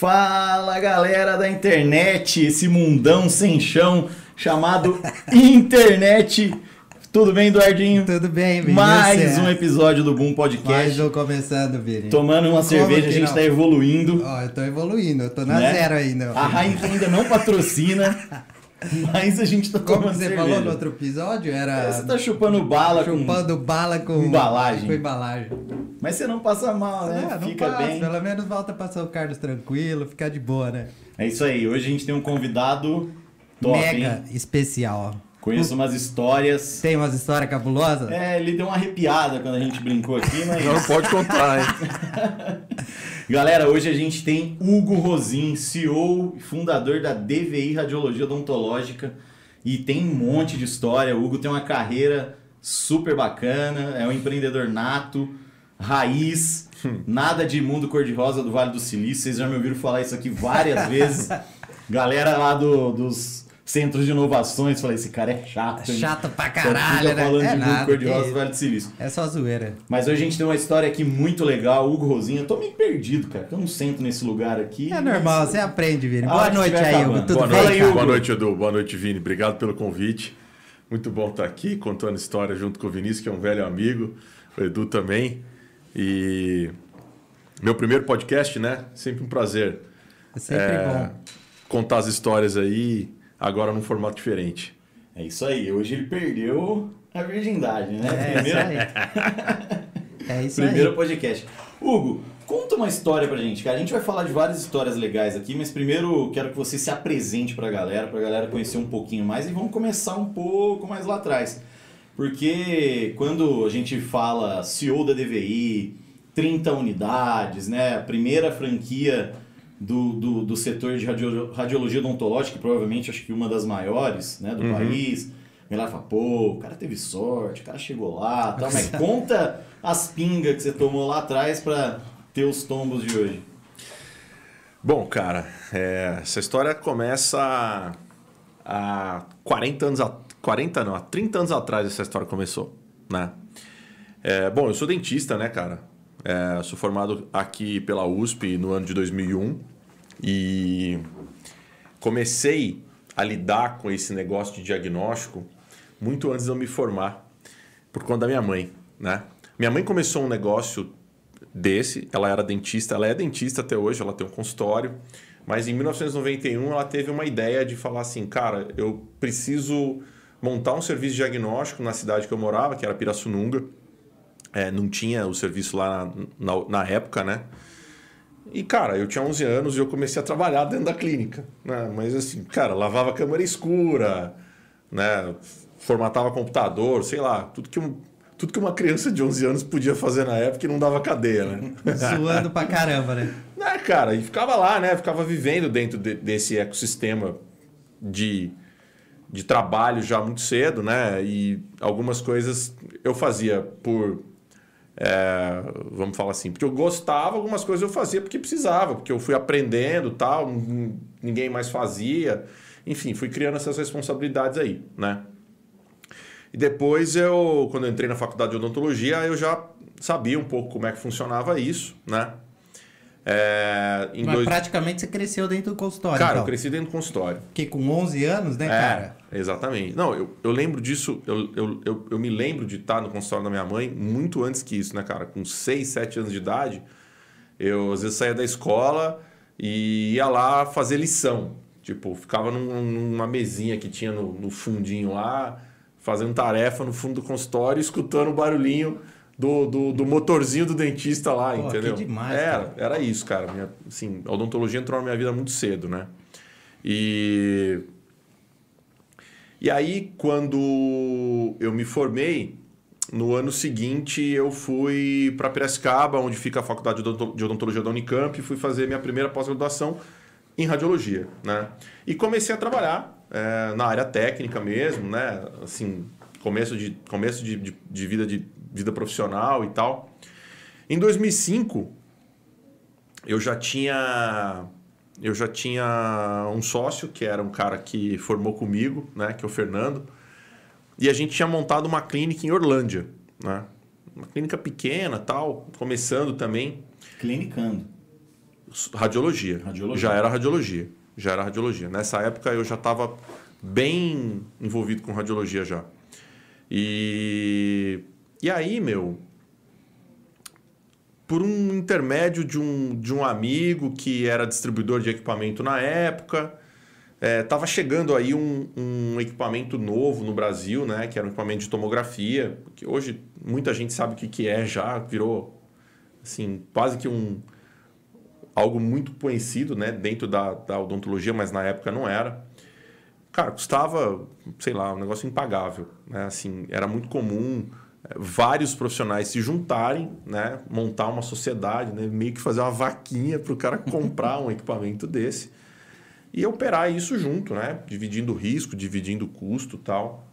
Fala galera da internet, esse mundão sem chão chamado internet. Tudo bem, Eduardinho? Tudo bem, Vini. Mais um episódio do Boom Podcast. Mais um começando, Vini. Tomando uma Como cerveja, a gente não? tá evoluindo. Ó, eu tô evoluindo, eu tô na né? zero ainda. A Heineken ainda não patrocina, mas a gente tá Como você cerveja. falou no outro episódio, era Você tá chupando bala com... chupando bala com embalagem. Com embalagem. Mas você não passa mal, né? É, não Fica passa, bem. Pelo menos volta pra São Carlos tranquilo, ficar de boa, né? É isso aí. Hoje a gente tem um convidado top, Mega hein? especial. Conheço umas histórias. Tem umas histórias cabulosas? É, ele deu uma arrepiada quando a gente brincou aqui, mas... Não pode contar, hein? Galera, hoje a gente tem Hugo Rosin, CEO e fundador da DVI Radiologia Odontológica. E tem um monte de história. O Hugo tem uma carreira super bacana, é um empreendedor nato, raiz, nada de mundo cor-de-rosa do Vale do Silício. Vocês já me ouviram falar isso aqui várias vezes. Galera lá do- dos centros de inovações, falei, esse cara é chato. hein? Chato pra caralho, fica né? falando É de nada, cor-de-rosa que- do Vale do Silício. É só zoeira. Mas hoje a gente tem uma história aqui muito legal. Hugo Rosinha, eu tô meio perdido, cara. Eu não sento nesse lugar aqui. É mas- normal, você aprende, Vini. A Boa que noite aí. Hugo. Tudo Boa bem, noite? Hugo. boa noite, Edu. Boa noite, Vini. Obrigado pelo convite. Muito bom estar aqui contando história junto com o Vinícius, que é um velho amigo. O Edu também. E meu primeiro podcast, né? Sempre um prazer. É sempre É, bom. Contar as histórias aí, agora num formato diferente. É isso aí. Hoje ele perdeu a virgindade, né? É isso primeiro, aí. É isso primeiro aí. podcast. Hugo, conta uma história pra gente, cara. A gente vai falar de várias histórias legais aqui, mas primeiro quero que você se apresente pra galera, pra galera conhecer um pouquinho mais e vamos começar um pouco mais lá atrás. Porque quando a gente fala CEO da DVI, 30 unidades, né? A primeira franquia do, do, do setor de radio- radiologia odontológica, que provavelmente acho que uma das maiores né, do país. A galera fala, pô, o cara teve sorte, o cara chegou lá, tal, mas conta as pingas que você tomou lá atrás pra ter os tombos de hoje. Bom, cara, é, essa história começa há 40 anos, a, 40 não, há 30 anos atrás essa história começou, né? É, bom, eu sou dentista, né, cara? É, sou formado aqui pela USP no ano de 2001 e comecei a lidar com esse negócio de diagnóstico muito antes de eu me formar, por conta da minha mãe, né? Minha mãe começou um negócio desse, ela era dentista, ela é dentista até hoje, ela tem um consultório, mas em 1991 ela teve uma ideia de falar assim, cara, eu preciso montar um serviço de diagnóstico na cidade que eu morava, que era Pirassununga, É, não tinha o serviço lá na, na, na época, né? E, cara, eu tinha 11 anos e eu comecei a trabalhar dentro da clínica, né? Mas, assim, cara, lavava a câmera escura, né? Formatava computador, sei lá, tudo que, um, tudo que uma criança de 11 anos podia fazer na época e não dava cadeia, né? Zoando pra caramba, né? né, cara, e ficava lá, né? Ficava vivendo dentro de- desse ecossistema de, de trabalho já muito cedo, né? E algumas coisas eu fazia por. É, vamos falar assim, porque eu gostava, algumas coisas eu fazia porque precisava, porque eu fui aprendendo tal, ninguém mais fazia. Enfim, fui criando essas responsabilidades aí, né? E depois eu, quando eu entrei na faculdade de odontologia, eu já sabia um pouco como é que funcionava isso, né? É, em Mas dois- praticamente você cresceu dentro do consultório. Cara, então. eu cresci dentro do consultório. Porque com 11 anos, né, É, cara? exatamente. Não, eu, eu lembro disso, eu, eu, eu, eu me lembro de estar no consultório da minha mãe muito antes que isso, né, cara? Com 6, 7 anos de idade, eu às vezes saía da escola e ia lá fazer lição. Tipo, ficava num- numa mesinha que tinha no, no fundinho lá, fazendo tarefa no fundo do consultório, escutando o barulhinho do, do, do motorzinho do dentista lá, Pô, que entendeu? demais, era, cara. era isso, cara. Minha, assim, a odontologia entrou na minha vida muito cedo, né? E e aí, quando eu me formei, no ano seguinte eu fui para Piracicaba, onde fica a Faculdade de Odonto- de Odontologia da Unicamp, e fui fazer minha primeira pós-graduação em radiologia, né? E comecei a trabalhar eh, na área técnica mesmo, né? Assim, começo de, começo de, de, de vida de vida profissional e tal. Em 2005, eu já tinha eu já tinha um sócio que era um cara que formou comigo, né, que é o Fernando, e a gente tinha montado uma clínica em Orlândia, né? Uma clínica pequena, tal, começando também. Clinicando. Radiologia. Radiologia. Já era radiologia. Já era radiologia. Nessa época eu já estava bem envolvido com radiologia já. E, e aí, meu, por um intermédio de um, de um amigo que era distribuidor de equipamento na época, estava chegando aí um, um equipamento novo no Brasil, né? Que era um equipamento de tomografia, que hoje muita gente sabe o que, que é já, virou assim, quase que um algo muito conhecido né, dentro da, da odontologia, mas na época não era. Cara, custava, sei lá, um negócio impagável. Né? Assim, era muito comum é, vários profissionais se juntarem, né? montar uma sociedade, né? meio que fazer uma vaquinha para o cara comprar um equipamento desse e operar isso junto, né? dividindo o risco, dividindo o custo tal.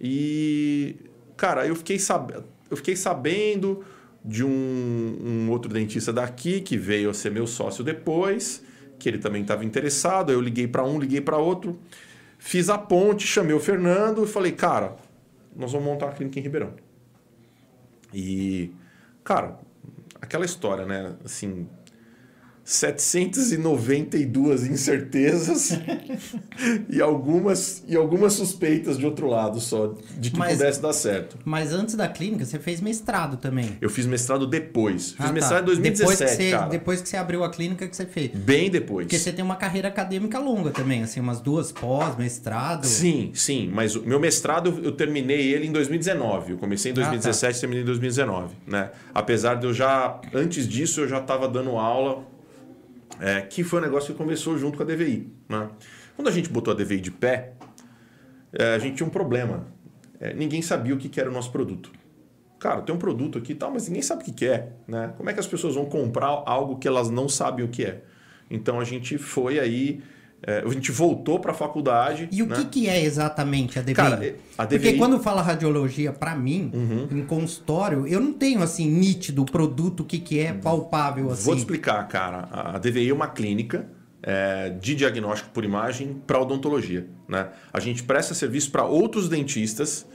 E, cara, eu fiquei, sab... eu fiquei sabendo de um, um, outro dentista daqui que veio a ser meu sócio depois, que ele também estava interessado. Eu liguei para um, liguei para outro, fiz a ponte, chamei o Fernando e falei, cara, nós vamos montar uma clínica em Ribeirão. E, cara, aquela história, né? Assim, 792 incertezas e, algumas, e algumas suspeitas de outro lado só, de que mas, pudesse dar certo. Mas antes da clínica, você fez mestrado também. Eu fiz mestrado depois. Fiz ah, mestrado tá. em 2017, depois que, você, cara. depois que você abriu a clínica que você fez. Bem depois. Porque você tem uma carreira acadêmica longa também, assim, umas duas pós, mestrado. Sim, sim. Mas o meu mestrado, eu terminei ele em 2019. Eu comecei em 2017 ah, tá. e terminei em 2019, né? Apesar de eu já... Antes disso, eu já estava dando aula é, que foi um negócio que começou junto com a DVI. Né? Quando a gente botou a DVI de pé, é, a gente tinha um problema. É, ninguém sabia o que, que era o nosso produto. Cara, tem um produto aqui e tal, mas ninguém sabe o que, que é. Né? Como é que as pessoas vão comprar algo que elas não sabem o que é? Então a gente foi aí é, a gente voltou para a faculdade. E o né? que, que é exatamente a DVI? Cara, a DVI... Porque quando fala radiologia, para mim, uhum. em consultório, eu não tenho assim nítido o produto, o que, que é palpável assim. Vou te explicar, cara. A DVI é uma clínica é, de diagnóstico por imagem para odontologia. Né? A gente presta serviço para outros dentistas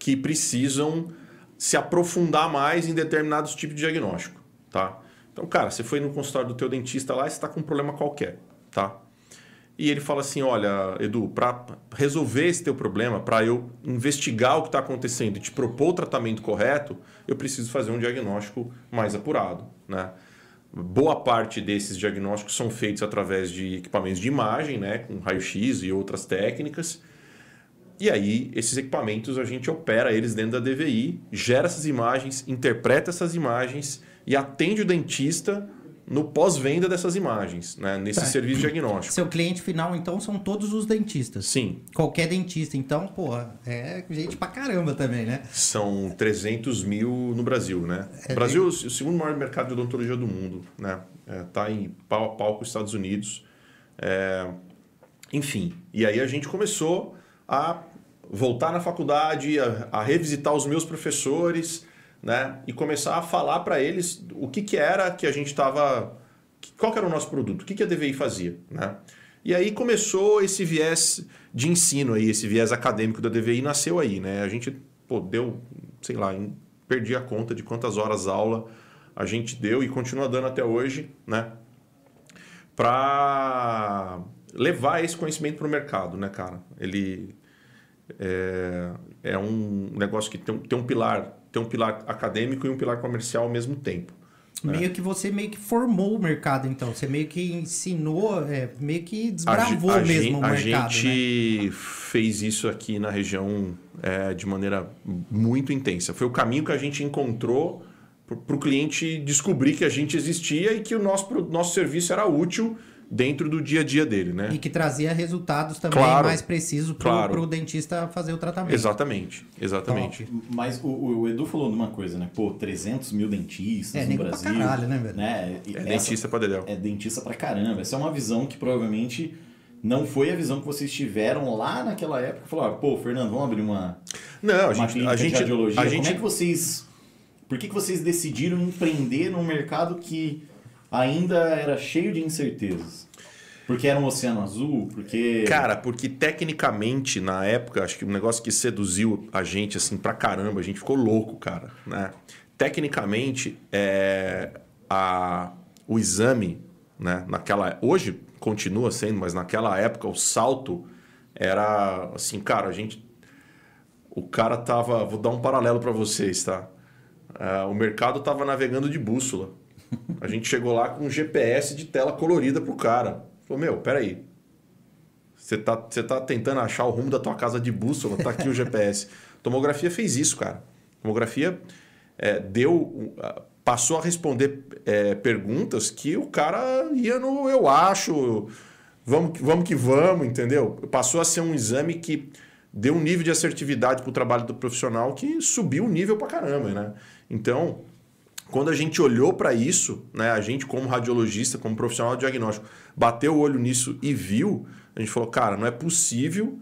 que precisam se aprofundar mais em determinados tipos de diagnóstico. Tá? Então, cara, você foi no consultório do teu dentista lá e está com um problema qualquer. Tá? E ele fala assim: Olha, Edu, para resolver esse teu problema, para eu investigar o que está acontecendo e te propor o tratamento correto, eu preciso fazer um diagnóstico mais apurado. Né? Boa parte desses diagnósticos são feitos através de equipamentos de imagem, né, com raio-x e outras técnicas. E aí, esses equipamentos a gente opera eles dentro da DVI, gera essas imagens, interpreta essas imagens e atende o dentista no pós-venda dessas imagens, né? nesse tá. serviço diagnóstico. Seu cliente final, então, são todos os dentistas? Sim. Qualquer dentista. Então, pô, é gente pra caramba também, né? São 300 mil no Brasil, né? É Brasil é o segundo maior mercado de odontologia do mundo, né? É, tá em pau a pau com os Estados Unidos. É... Enfim, e aí a gente começou a voltar na faculdade, a, a revisitar os meus professores né? E começar a falar para eles o que, que era que a gente estava. Qual que era o nosso produto, o que, que a DVI fazia, né? E aí começou esse viés de ensino aí, esse viés acadêmico da DVI nasceu aí, né? A gente pô, deu, sei lá, perdi a conta de quantas horas aula a gente deu e continua dando até hoje, né? Para levar esse conhecimento para o mercado, né, cara? Ele é, é um negócio que tem, tem um pilar ter um pilar acadêmico e um pilar comercial ao mesmo tempo. Né? Meio que você meio que formou o mercado, então. Você meio que ensinou, é, meio que desbravou a, a mesmo gente, o mercado. A gente né? fez isso aqui na região é, de maneira muito intensa. Foi o caminho que a gente encontrou para o cliente descobrir que a gente existia e que o nosso, nosso serviço era útil dentro do dia a dia dele, né? E que trazia resultados também claro, mais precisos para o claro. dentista fazer o tratamento. Exatamente, exatamente. Então, mas o, o, Edu falou de uma coisa, né? Pô, 300 mil dentistas é, no Brasil. Pra caralho, né, velho? Né? É dentista pra dedéu. É dentista pra caramba. Essa é uma visão que provavelmente não foi a visão que vocês tiveram lá naquela época. Falaram, pô, Fernando, vamos abrir uma, não, a gente, clínica a gente, de radiologia. A Como gente... é que vocês... Por que, que vocês decidiram empreender num mercado que ainda era cheio de incertezas. Porque era um oceano azul? Porque. Cara, porque tecnicamente, na época, acho que um negócio que seduziu a gente assim pra caramba, a gente ficou louco, cara. Né? Tecnicamente, é, a, o exame Né? Naquela, hoje continua sendo, mas naquela época o salto era assim, cara, a gente. O cara tava. Vou dar um paralelo para vocês, tá? Uh, o mercado tava navegando de bússola. A gente chegou lá com um GPS de tela colorida pro cara. Falou, meu, peraí. Você tá, você tá tentando achar o rumo da tua casa de bússola, tá aqui o GPS. Tomografia fez isso, cara. Tomografia é, deu. Passou a responder é, perguntas que o cara ia no eu acho, vamos, vamos que vamos, entendeu? Passou a ser um exame que deu um nível de assertividade para o trabalho do profissional que subiu o nível para caramba, né? Então, quando a gente olhou para isso, né, a gente como radiologista, como profissional de diagnóstico, bateu o olho nisso e viu, a gente falou, cara, não é possível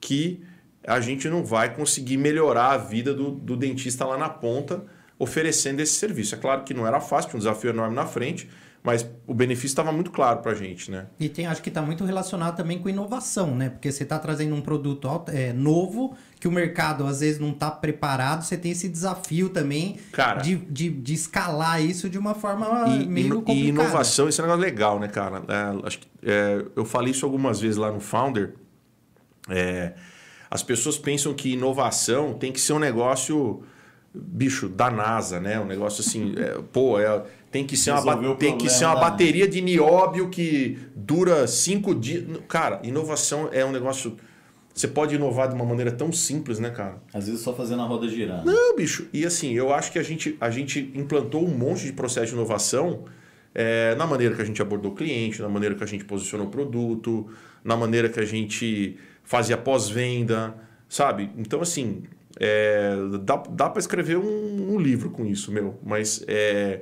que a gente não vai conseguir melhorar a vida do, do dentista lá na ponta oferecendo esse serviço. É claro que não era fácil, tinha um desafio enorme na frente, mas o benefício estava muito claro para a gente, né? E tem, acho que está muito relacionado também com inovação, né? Porque você está trazendo um produto é, novo que o mercado às vezes não está preparado, você tem esse desafio também cara, de, de, de escalar isso de uma forma e, meio complicada. E inovação, isso é um negócio legal, né, cara? É, acho que, é, eu falei isso algumas vezes lá no Founder. É, as pessoas pensam que inovação tem que ser um negócio bicho da NASA, né? Um negócio assim, é, pô, é, tem que ser uma, tem que ser uma bateria de nióbio que dura cinco dias. Cara, inovação é um negócio. Você pode inovar de uma maneira tão simples, né, cara? Às vezes só fazendo a roda girar. Não, bicho. E assim, eu acho que a gente, a gente implantou um monte de processo de inovação é, na maneira que a gente abordou o cliente, na maneira que a gente posicionou o produto, na maneira que a gente fazia pós-venda, sabe? Então, assim, é, dá dá para escrever um, um, livro com isso, meu. Mas é,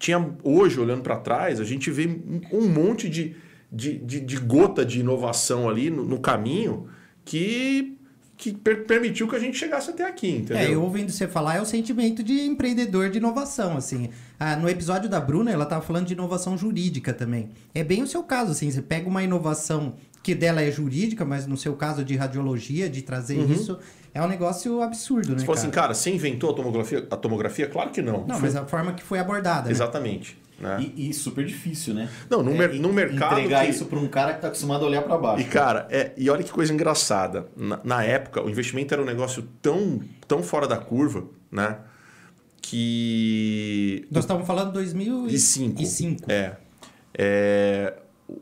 tinha hoje, olhando para trás, a gente vê um monte de, de, de, de gota de inovação ali no, no caminho que que per permitiu que a gente chegasse até aqui, entendeu? É, eu ouvindo você falar, é o sentimento de empreendedor de inovação, assim. Ah, no episódio da Bruna, ela estava falando de inovação jurídica também. É bem o seu caso, assim, você pega uma inovação que dela é jurídica, mas no seu caso de radiologia, de trazer uhum. isso, é um negócio absurdo, né? Você falou assim, cara, você inventou a tomografia? A tomografia? Claro que não. Não, foi... mas a forma que foi abordada. Né? Exatamente. Né? E, e, super difícil, né? Não, no, é, mer no mercado. Entregar que... isso para um cara que está acostumado a olhar para baixo. E, cara, é, e olha que coisa engraçada. Na, na, época, o investimento era um negócio tão, tão fora da curva, né? Que. Nós estávamos falando de 2005. E É. é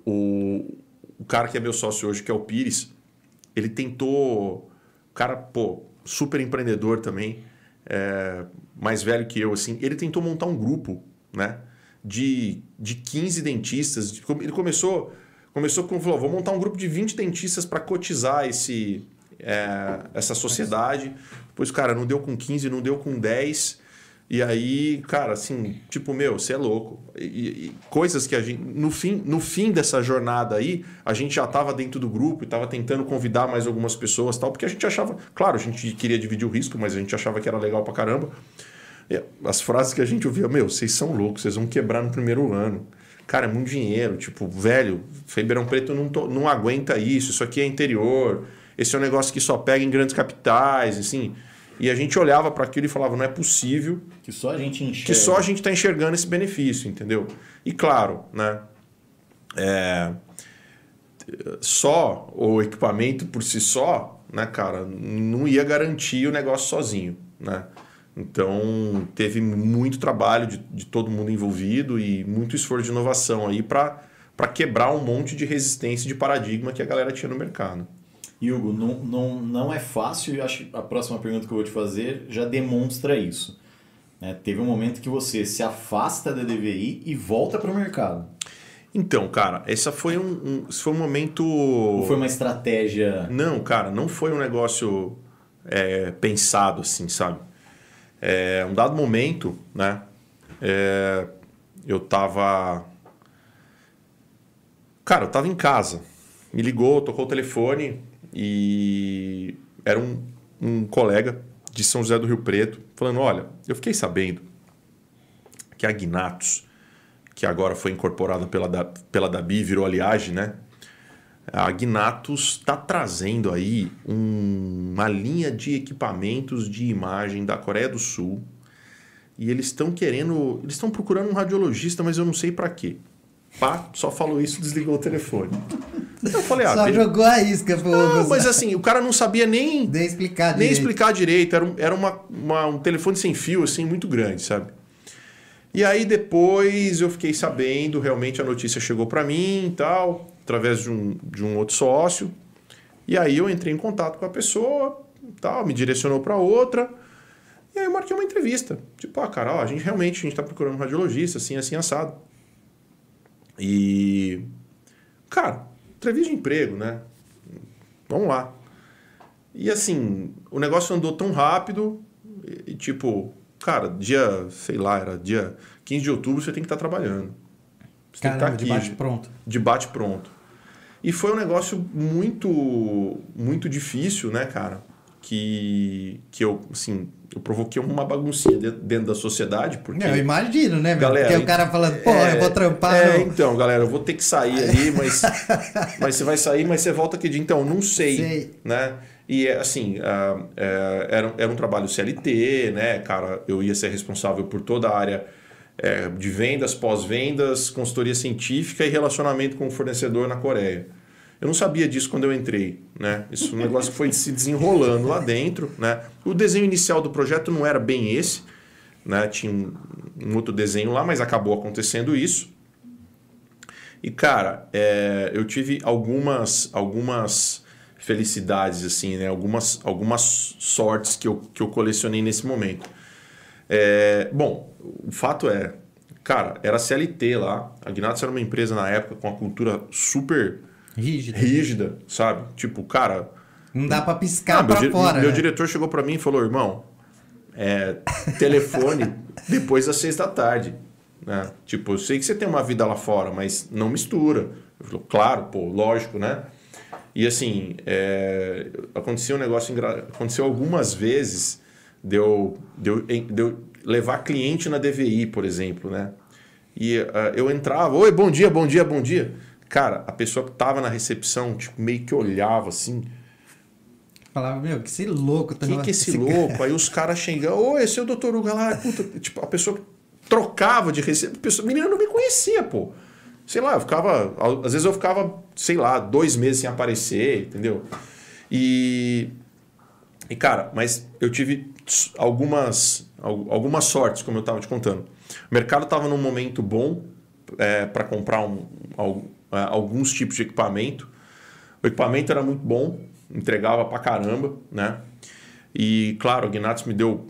o, o cara que é meu sócio hoje, que é o Pires, ele tentou cara, pô, super empreendedor também, é, mais velho que eu, assim, ele tentou montar um grupo, né? De, de 15 dentistas. Ele começou, começou com, falou, vou montar um grupo de 20 dentistas para cotizar esse, é, essa sociedade. Depois, cara, não deu com 15, não deu com 10. E aí, cara, assim, tipo, meu, você é louco. E, e, coisas que a gente. No fim, no fim dessa jornada aí, a gente já estava dentro do grupo e estava tentando convidar mais algumas pessoas tal, porque a gente achava. Claro, a gente queria dividir o risco, mas a gente achava que era legal pra caramba. E as frases que a gente ouvia, meu, vocês são loucos, vocês vão quebrar no primeiro ano. Cara, é muito dinheiro. Tipo, velho, Ribeirão Preto não, não aguenta isso, isso aqui é interior. Esse é um negócio que só pega em grandes capitais, assim. E a gente olhava para aquilo e falava, não é possível. Que só a gente enxerga. Que só a gente está enxergando esse benefício, entendeu? E claro, né? É, só o equipamento por si só, né, cara, não ia garantir o negócio sozinho, né? Então teve muito trabalho de, de todo mundo envolvido e muito esforço de inovação aí para quebrar um monte de resistência de paradigma que a galera tinha no mercado. Hugo, não, não, não é fácil e acho que a próxima pergunta que eu vou te fazer já demonstra isso. Né? Teve um momento que você se afasta da DVI e volta para o mercado. Então, cara, essa foi um, um, foi um momento. Ou foi uma estratégia? Não, cara, não foi um negócio é, pensado assim, sabe? É, um dado momento, né? É, eu tava. Cara, eu tava em casa. Me ligou, tocou o telefone. E era um, um colega de São José do Rio Preto falando: Olha, eu fiquei sabendo que a Gnatos, que agora foi incorporada pela, pela Dabi, virou aliagem, né? A Gnatos está trazendo aí um, uma linha de equipamentos de imagem da Coreia do Sul e eles estão querendo, eles estão procurando um radiologista, mas eu não sei para quê. Pá, só falou isso, desligou o telefone. Eu falei, ah, Só ele- jogou a isca pro não, mas assim, o cara não sabia nem, Nem explicar nem direito. explicar direito. Era, um, era uma, uma- um telefone sem fio, assim, muito grande, sabe? E aí depois eu fiquei sabendo, realmente a notícia chegou para mim e tal, através de um, de um outro sócio. E aí eu entrei em contato com a pessoa, tal, me direcionou para outra. E aí eu marquei uma entrevista. Tipo, ah, cara, ó, a gente realmente a gente tá procurando um radiologista, assim, assim, assado. E. Cara, entrevista de emprego, né? Vamos lá. E assim, o negócio andou tão rápido, e, tipo, cara, dia, sei lá, era dia 15 de outubro, você tem que estar trabalhando. Você tem que Caramba, estar de aqui, bate pronto. de bate pronto. E foi um negócio muito muito difícil, né, cara? Que, que eu, assim, eu provoquei uma baguncinha de- dentro da sociedade, porque... Eu imagino, né? Galera, Porque o cara falando, pô, é, eu vou trampar. É, então, galera, eu vou ter que sair ali, mas, mas você vai sair, mas você volta que dia? Então, não sei, Sei. né? E é, assim, ah, é, era, era um trabalho CLT, né, cara? Eu ia ser responsável por toda a área é, de vendas, pós-vendas, consultoria científica e relacionamento com o fornecedor na Coreia. Eu não sabia disso quando eu entrei, né? Isso um negócio foi se desenrolando lá dentro, né? O desenho inicial do projeto não era bem esse, né? Tinha um, um outro desenho lá, mas acabou acontecendo isso. E cara, é, eu tive algumas algumas felicidades assim, né? Algumas algumas sortes que eu, que eu colecionei nesse momento. É, bom, o fato é, cara, era CLT lá. A Gnatos era uma empresa na época com uma cultura super Rígido. rígida, sabe? Tipo, cara, Não dá pra piscar ah, meu, pra fora. meu né? diretor chegou pra mim e falou, irmão, é, telefone depois das seis da tarde. Né? Tipo, eu sei que você tem uma vida lá fora, mas não mistura. Eu falei, claro, pô, lógico, né? E assim, é, aconteceu um negócio engra... Aconteceu algumas vezes de eu, de, eu, de eu levar cliente na DVI, por exemplo, né? E ah, eu entrava, oi, bom dia, bom dia, bom dia. Cara, a pessoa que tava na recepção, tipo, meio que olhava assim, Falava, meu, que esse louco. tá quem no- que é esse louco? Aí os caras xingam, ô, esse é o doutor Hugo lá. Puta, tipo, a pessoa trocava de receita. A pessoa- menina não me conhecia, pô. Sei lá, eu ficava. Às vezes eu ficava, sei lá, dois meses sem aparecer, entendeu? E. E, cara, mas eu tive algumas, al- algumas sortes, como eu estava te contando. O mercado estava num momento bom para comprar um, é, alguns tipos de equipamento. O equipamento era muito bom, entregava pra caramba, né? E, claro, o Gnatos me deu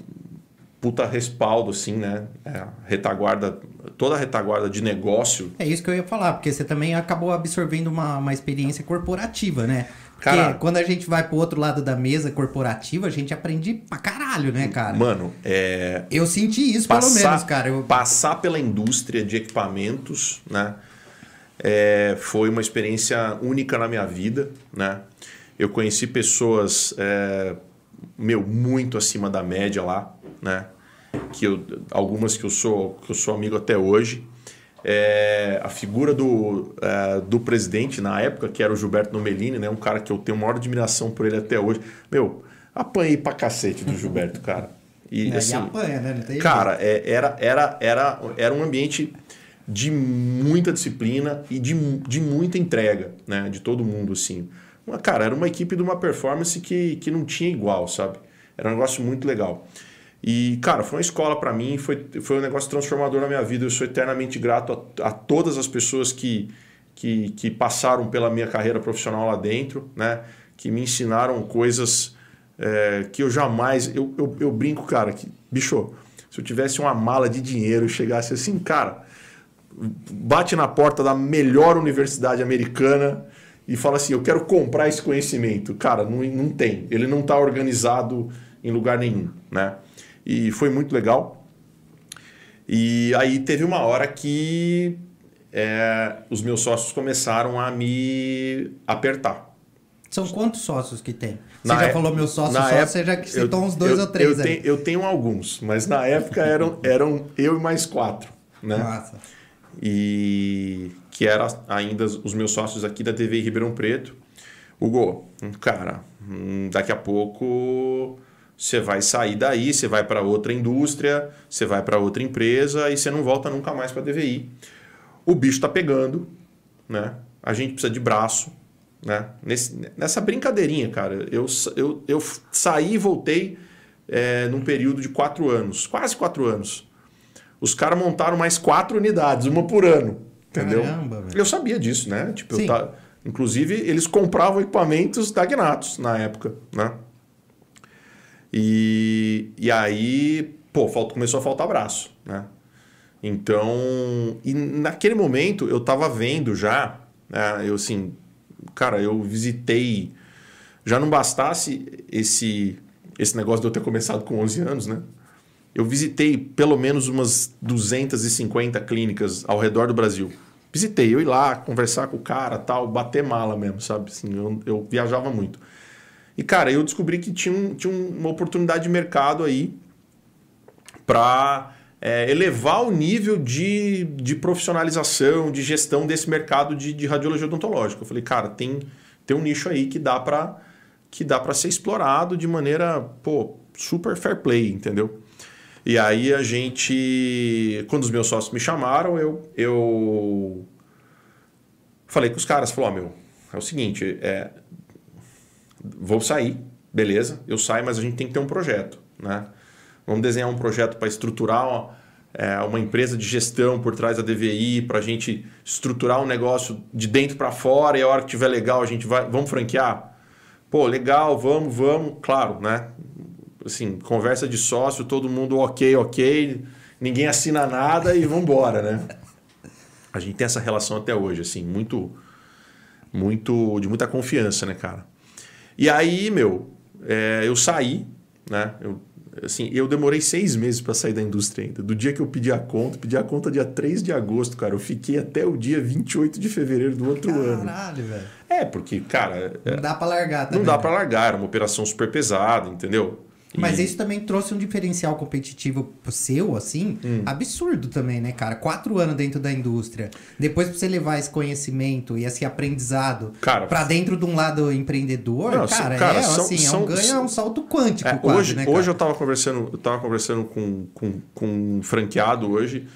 puta respaldo, assim, né? É, retaguarda, toda a retaguarda de negócio É isso que eu ia falar, porque você também acabou absorvendo uma, uma experiência corporativa, né? Porque Cara- quando a gente vai pro outro lado da mesa corporativa, a gente aprende pra caralho, né, cara? Mano, é, Eu senti isso, pelo menos, cara. Eu... Passar pela indústria de equipamentos, né? É, foi uma experiência única na minha vida, né? Eu conheci pessoas, é, meu, muito acima da média lá, né? Que eu, algumas que eu sou que eu sou amigo até hoje. É, a figura do, é, do presidente na época, que era o Gilberto Nomelini, né? Um cara que eu tenho maior admiração por ele até hoje. Meu, apanhei pra cacete do Gilberto, cara. E, É, assim, e apanha, né? Cara, é- era, era, era, era um ambiente de muita disciplina e de, de muita entrega, né? De todo mundo, assim. Uma, cara, era uma equipe de uma performance que, que não tinha igual, sabe? Era um negócio muito legal. E, cara, foi uma escola para mim, foi, foi um negócio transformador na minha vida. Eu sou eternamente grato a, a todas as pessoas que, que, que passaram pela minha carreira profissional lá dentro, né? Que me ensinaram coisas é, que eu jamais. Eu, eu, eu brinco, cara, que, bicho, se eu tivesse uma mala de dinheiro e chegasse assim, cara, bate na porta da melhor universidade americana e fala assim: eu quero comprar esse conhecimento. Cara, não, não tem. Ele não está organizado em lugar nenhum, né? E foi muito legal. E aí teve uma hora que é, os meus sócios começaram a me apertar. São quantos sócios que tem? Você Na já é- falou meu sócio na só, época- você já eu- citou uns dois eu- ou três eu aí. tenho, eu tenho alguns, mas na época eram, eram eu e mais quatro, né? Massa. E que eram ainda os meus sócios aqui da TV Ribeirão Preto. Hugo, cara, hum, daqui a pouco você vai sair daí, você vai para outra indústria, você vai para outra empresa e você não volta nunca mais para a DVI. o bicho tá pegando, né? A gente precisa de braço, né? Nesse, nessa brincadeirinha, cara, eu, eu, eu saí e voltei é, num período de quatro anos, quase quatro anos. Os caras montaram mais quatro unidades, uma por ano, entendeu? Caramba, velho. eu sabia disso, né? Tipo, eu Sim. tá, inclusive, eles compravam equipamentos da Gnatos na época, né? E, e aí, pô, falta, começou a faltar braço, né? Então, e naquele momento eu tava vendo já, né, eu assim, cara, eu visitei, já não bastasse esse esse negócio de eu ter começado com 11 anos, né? Eu visitei pelo menos umas 250 clínicas ao redor do Brasil. Visitei, eu ir lá, conversar com o cara, tal, bater mala mesmo, sabe? Assim, eu, eu viajava muito. E, cara, eu descobri que tinha, um, tinha uma oportunidade de mercado aí para elevar o nível de, de profissionalização, de gestão desse mercado de, de radiologia odontológica. Eu falei, cara, tem, tem um nicho aí que dá para que dá para ser explorado de maneira, pô, super fair play, entendeu? E aí a gente, quando os meus sócios me chamaram, eu, eu falei com os caras, falou, ó, meu, é o seguinte, é, vou sair, beleza, eu saio, mas a gente tem que ter um projeto, né? Vamos desenhar um projeto para estruturar é, uma empresa de gestão por trás da DVI, para a gente estruturar um negócio de dentro para fora e a hora que tiver legal a gente vai, vamos franquear? Pô, legal, vamos, vamos, claro, né? Assim, conversa de sócio, todo mundo ok, ok, ninguém assina nada e vamos embora, né? A gente tem essa relação até hoje, assim, muito, muito, de muita confiança, né, cara? E aí, meu, é, eu saí, né? Eu, assim, eu demorei seis meses para sair da indústria ainda. Do dia que eu pedi a conta, pedi a conta dia 3 de agosto, cara. Eu fiquei até o dia 28 de fevereiro do outro ano. Caralho, velho. É, porque, cara, Não dá pra largar também. não dá né? para largar, era uma operação super pesada, entendeu? E- Mas isso também trouxe um diferencial competitivo seu, assim, Hum. absurdo também, né, cara? Quatro anos dentro da indústria. Depois pra você levar esse conhecimento e esse aprendizado Cara, pra dentro de um lado empreendedor, Não, cara, cara, é são- assim, é são- um ganho, é um salto quântico É, quase, hoje, né, cara? hoje eu tava conversando, eu tava conversando com, com, com um franqueado hoje,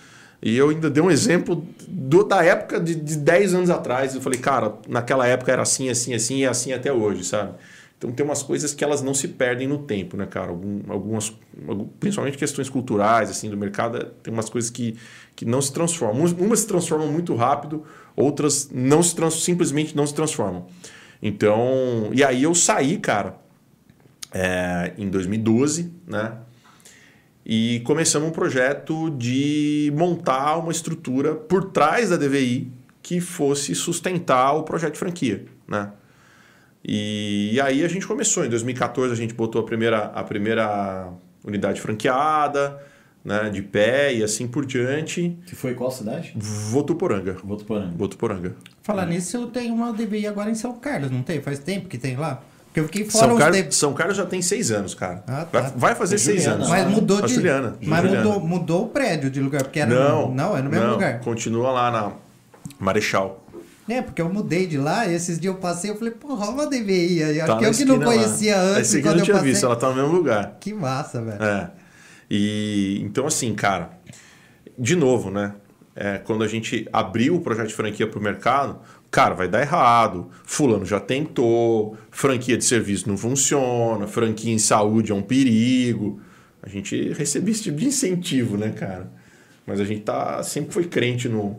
e eu ainda dei um exemplo do- da época de, de 10 anos atrás. Eu falei, cara, naquela época era assim, assim, assim, e é assim até hoje, sabe? Então tem umas coisas que elas não se perdem no tempo, né, cara? Algum- algumas, algum- principalmente questões culturais, assim, do mercado, tem umas coisas que, que não se transformam. Umas, se transformam muito rápido, outras não se simplesmente não se transformam. Então, e aí eu saí, cara, é, em 2012, né? E começamos um projeto de montar uma estrutura por trás da DVI que fosse sustentar o projeto de franquia, né? E, aí a gente começou. Em 2014 a gente botou a primeira, a primeira unidade franqueada, né, de pé e assim por diante. Que foi qual cidade? Votuporanga. Votuporanga. Votuporanga. Falar nisso, eu tenho uma DBI agora em São Carlos, não tem? Faz tempo que tem lá? Porque eu fiquei fora São, uns Car... tempos. São Carlos já tem seis anos, cara. Ah, tá. vai, vai fazer É seis anos. Mas mudou de. Juliana, Mas Juliana. mudou, mudou o prédio de lugar, porque era Não, no, não, é no mesmo não, lugar. Continua lá na Marechal. É, porque eu mudei de lá e esses dias eu passei, eu falei, porra, uma DVI aí. Acho Tá que na eu que não esquina lá. conhecia antes, Esse aqui eu quando não tinha passei. visto, ela tá no mesmo lugar. Que massa, velho. É. E então, assim, cara, de novo, né? É, quando a gente abriu o projeto de franquia para o mercado, cara, vai dar errado. Fulano já tentou, franquia de serviço não funciona, franquia em saúde é um perigo. A gente recebeu esse tipo de incentivo, né, cara? Mas a gente tá, sempre foi crente no,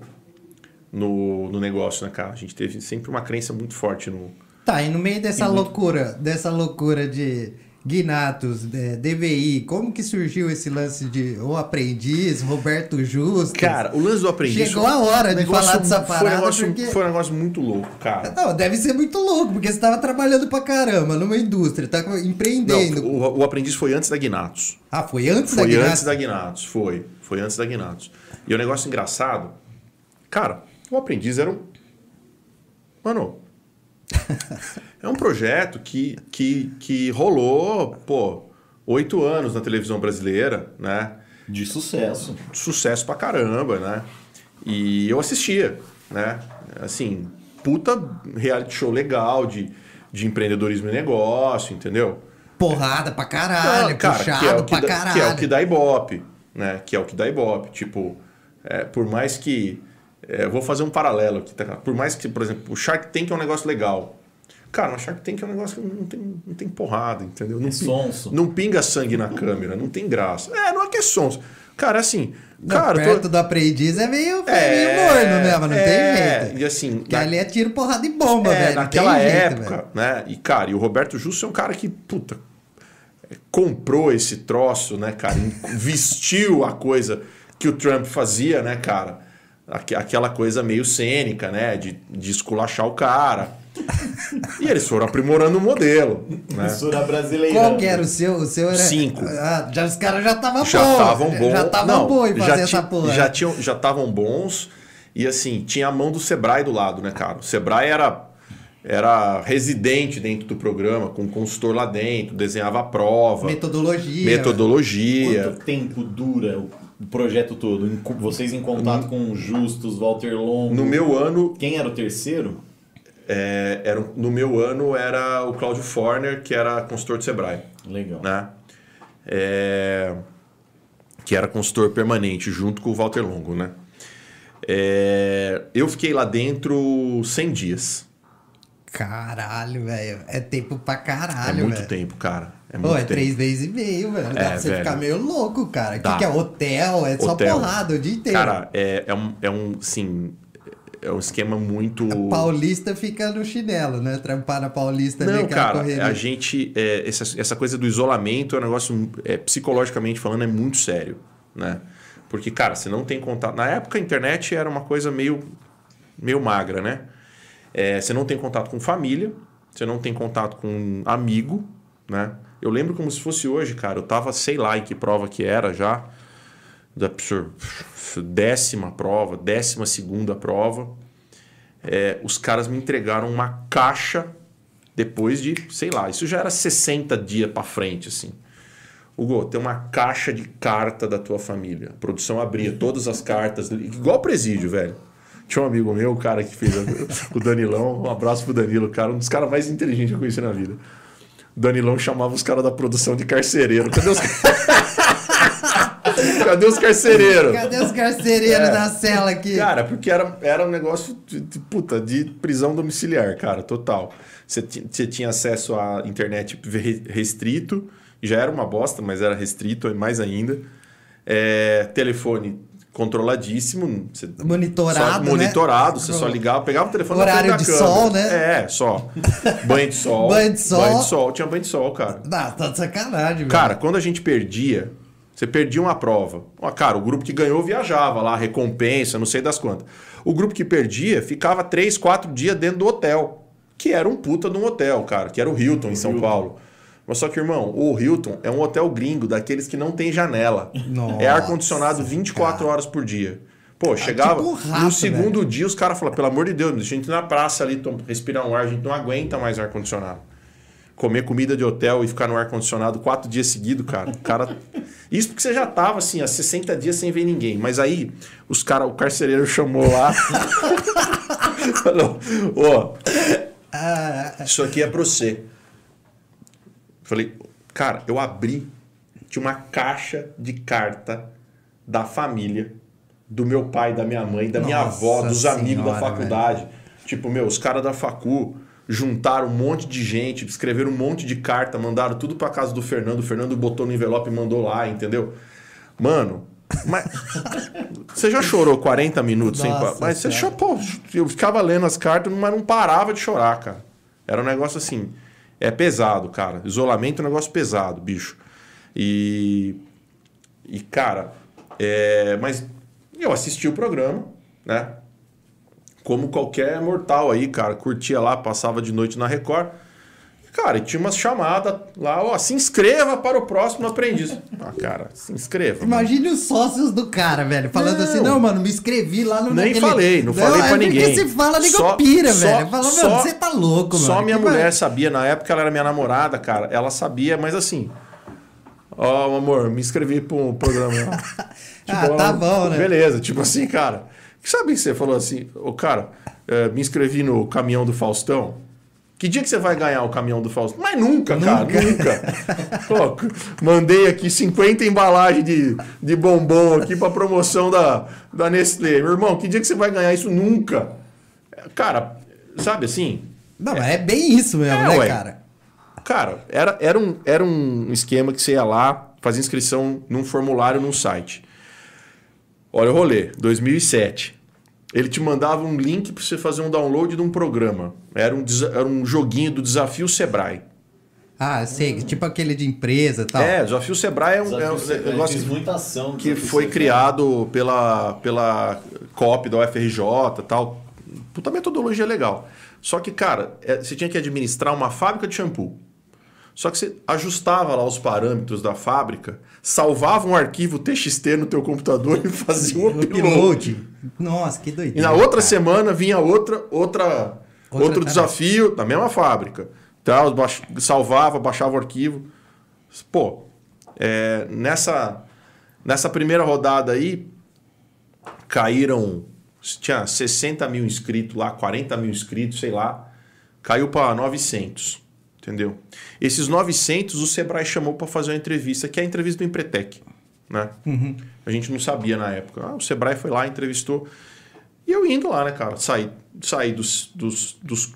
no, no negócio, né, cara? A gente teve sempre uma crença muito forte no, Tá, e no meio dessa loucura, dessa loucura de Guinatos, é, DVI, como que surgiu esse lance de o aprendiz, Roberto Justo? Cara, o lance do aprendiz. Chegou a hora de falar dessa foi um parada, negócio, porque- foi um negócio muito louco, cara. Não, deve ser muito louco, porque você tava trabalhando pra caramba numa indústria, tá empreendendo. Não, o, o aprendiz foi antes da Guinatos. Ah, foi antes da Foi Guinatos? antes da Guinatos, foi. Foi antes da Guinatos. E o negócio engraçado, cara, o aprendiz era um. Mano. é um projeto que, que, que rolou, pô, oito anos na televisão brasileira, né? De sucesso. sucesso pra caramba, né? E eu assistia, né? Assim, puta reality show legal de, de empreendedorismo e negócio, entendeu? Porrada pra caralho, Ah, cara, puxado que é o que pra dá, caralho. Que é o que dá Ibope, né? Que é o que dá Ibope. Tipo, é, por mais que, É, vou fazer um paralelo aqui, tá? Por mais que, por exemplo, o Shark Tank é um negócio legal. Cara, o Shark Tank é um negócio que não tem, não tem porrada, entendeu? Não, É sonso. não pinga sangue na câmera, não tem graça. É, não é que é sonso. Cara, assim. Não, cara, perto tô- do aprendiz é meio, É, meio morno, né? Mas não é, tem jeito. E assim, Porque ali é tiro, porrada e bomba, é, velho. naquela tem jeito, época, velho. né? E, cara, e o Roberto Justo é um cara que, puta, comprou esse troço, né, cara? Vestiu a coisa que o Trump fazia, né, cara? Aque- Aquela coisa meio cênica, né? De, de esculachar o cara. E eles foram aprimorando o modelo, né? Mistura brasileira. Qual que era o seu? O seu era. Cinco. Ah, já, os caras já estavam bons. já estavam bons. Já estavam bons em fazer essa porra. Já tinham, já estavam bons e assim tinha a mão do Sebrae do lado, né, cara? O Sebrae era era residente dentro do programa, com consultor lá dentro, desenhava a prova, Metodologia. metodologia. Quanto tempo dura o projeto todo? Em Vocês em contato com o Justus, Walter Longo. No meu ano, Quem era o terceiro? é, era, no meu ano era o Cláudio Forner, que era consultor do Sebrae. Legal. né? É, que era consultor permanente junto com o Walter Longo, né? É, eu fiquei lá dentro 100 dias. Caralho, velho. É tempo pra É caralho, muito velho. tempo, cara. É Pô, é três vezes e meio, velho. Dá É, pra você velho. ficar meio louco, cara. O que, que é hotel? É só Hotel. porrada o dia inteiro. Cara, é, é um, é um, sim, é um esquema muito. Paulista fica no chinelo, né? Trampar na Paulista Não, cara, correria. a gente. é, essa, essa coisa do isolamento é um negócio, é, psicologicamente falando, é muito sério, né? Porque, cara, você não tem contato. Na época a internet era uma coisa meio, meio magra, né? É, você não tem contato com família, você não tem contato com amigo, né? Eu lembro como se fosse hoje, cara. Eu tava, sei lá em que prova que era já. Da décima prova, décima segunda prova. É, os caras me entregaram uma caixa depois de, sei lá, isso já era 60 dias pra frente, assim. Hugo, tem uma caixa de carta da tua família. A produção abria todas as cartas, igual presídio, velho. Tinha um amigo meu, o cara que fez o Danilão, um abraço pro Danilo, cara, um dos caras mais inteligentes que eu conheci na vida. Danilão chamava os caras da produção de carcereiro. Cadê os, Cadê os carcereiros? Cadê os carcereiros É. da cela aqui? Cara, porque era, era um negócio de, de, puta, de prisão domiciliar, cara, total. Você, ti- você tinha acesso à internet re- restrito, já era uma bosta, mas era restrito, mais ainda. É, telefone controladíssimo. Você, Monitorado, só, né? monitorado, você só ligava, pegava o telefone Horário de câmera. sol, né? É, só. Banho de sol. Banho de sol. Banho de sol. Tinha banho de sol, cara. Não, tá de sacanagem, velho. Cara, quando a gente perdia, você perdia uma prova. Ó, Cara, o grupo que ganhou viajava lá, recompensa, não sei das quantas. O grupo que perdia ficava três, quatro dias dentro do hotel. Que era um puta de um hotel, cara, que era o Hilton em São Hilton. Paulo. Mas só que, irmão, o Hilton é um hotel gringo, daqueles que não tem janela. Nossa, é ar-condicionado 24 cara. horas por dia. Pô, chegava. tipo um rato, no segundo dia, os caras falaram, pelo amor de Deus, a gente na praça ali, respirar um ar, a gente não aguenta mais ar-condicionado comer comida de hotel e ficar no ar-condicionado quatro dias seguidos, cara. O cara. Isso porque você já tava assim, há 60 dias sem ver ninguém. Mas aí, os cara, o carcereiro chamou lá. Falou, ó, Ah, isso aqui é pra você. Falei, cara, eu abri, tinha uma caixa de carta da família, do meu pai, da minha mãe, da minha Nossa avó, dos amigos da Senhora, faculdade. Tipo, meu, os caras da facu juntaram um monte de gente, escreveram um monte de carta, mandaram tudo pra casa do Fernando. O Fernando botou no envelope e mandou lá, entendeu? Mano, mas você já chorou 40 minutos sem Nossa pa- Mas você Senhora. chorou, eu ficava lendo as cartas, mas não parava de chorar, cara. Era um negócio assim, é pesado, cara. Isolamento é um negócio pesado, bicho. E e cara, é, mas eu assisti o programa, né? Como qualquer mortal aí, cara, curtia lá, passava de noite na Record. Cara, e tinha umas chamadas lá, ó, se inscreva para o próximo aprendiz. Ah, cara, se inscreva. mano. Imagine os sócios do cara, velho. Falando Não. assim, não, mano, me inscrevi lá no Nem naquele- falei, não falei é pra ninguém. Porque se fala, nego Só- pira, só- velho. Fala, só- mano, você tá louco, mano. Só minha Que mulher vai- sabia, na época ela era minha namorada, cara. Ela sabia, mas assim. Ó, amor, me inscrevi para um programa. lá. Ah, tá bom, né? Beleza, tipo assim, cara. Sabe que você falou assim, ô cara, eh, me inscrevi no caminhão do Faustão? Que dia que você vai ganhar o caminhão do Fausto? Mas nunca, cara, nunca. Pô, mandei aqui 50 embalagens de, de bombom aqui pra promoção da, da Nestlé. Meu irmão, que dia que você vai ganhar isso? Nunca. Cara, sabe assim? Não, é, é bem isso mesmo, É, né, ué. cara? Cara, era, era, um, era um esquema que você ia lá, fazia inscrição num formulário num site. Olha o rolê, 2007. Ele te mandava um link para você fazer um download de um programa. Era um, era um joguinho do Desafio Sebrae. Ah, sei, tipo aquele de empresa e tal. É, Desafio Sebrae é um, é um Sebrae, negócio fiz que, muita ação. que Desafio foi Sebrae. criado pela, pela COP da UFRJ e tal. Puta metodologia legal. Só que, cara, é, você tinha que administrar uma fábrica de shampoo. Só que você ajustava lá os parâmetros da fábrica, salvava um arquivo TXT no teu computador e fazia um O upload. Nossa, que E doideira. na outra cara. semana vinha outra, outra, Outra outro desafio da mesma fábrica. Tal, baix- salvava, baixava o arquivo. Pô, é, nessa, nessa primeira rodada aí, caíram. Tinha 60 mil inscritos lá, 40 mil inscritos, sei lá. Caiu para 900. Entendeu? Esses 900 o Sebrae chamou para fazer uma entrevista, que é a entrevista do Empretec. Né? A gente não sabia na época. Ah, o Sebrae foi lá, entrevistou. E eu indo lá, né, cara? Saí, saí dos, dos, dos.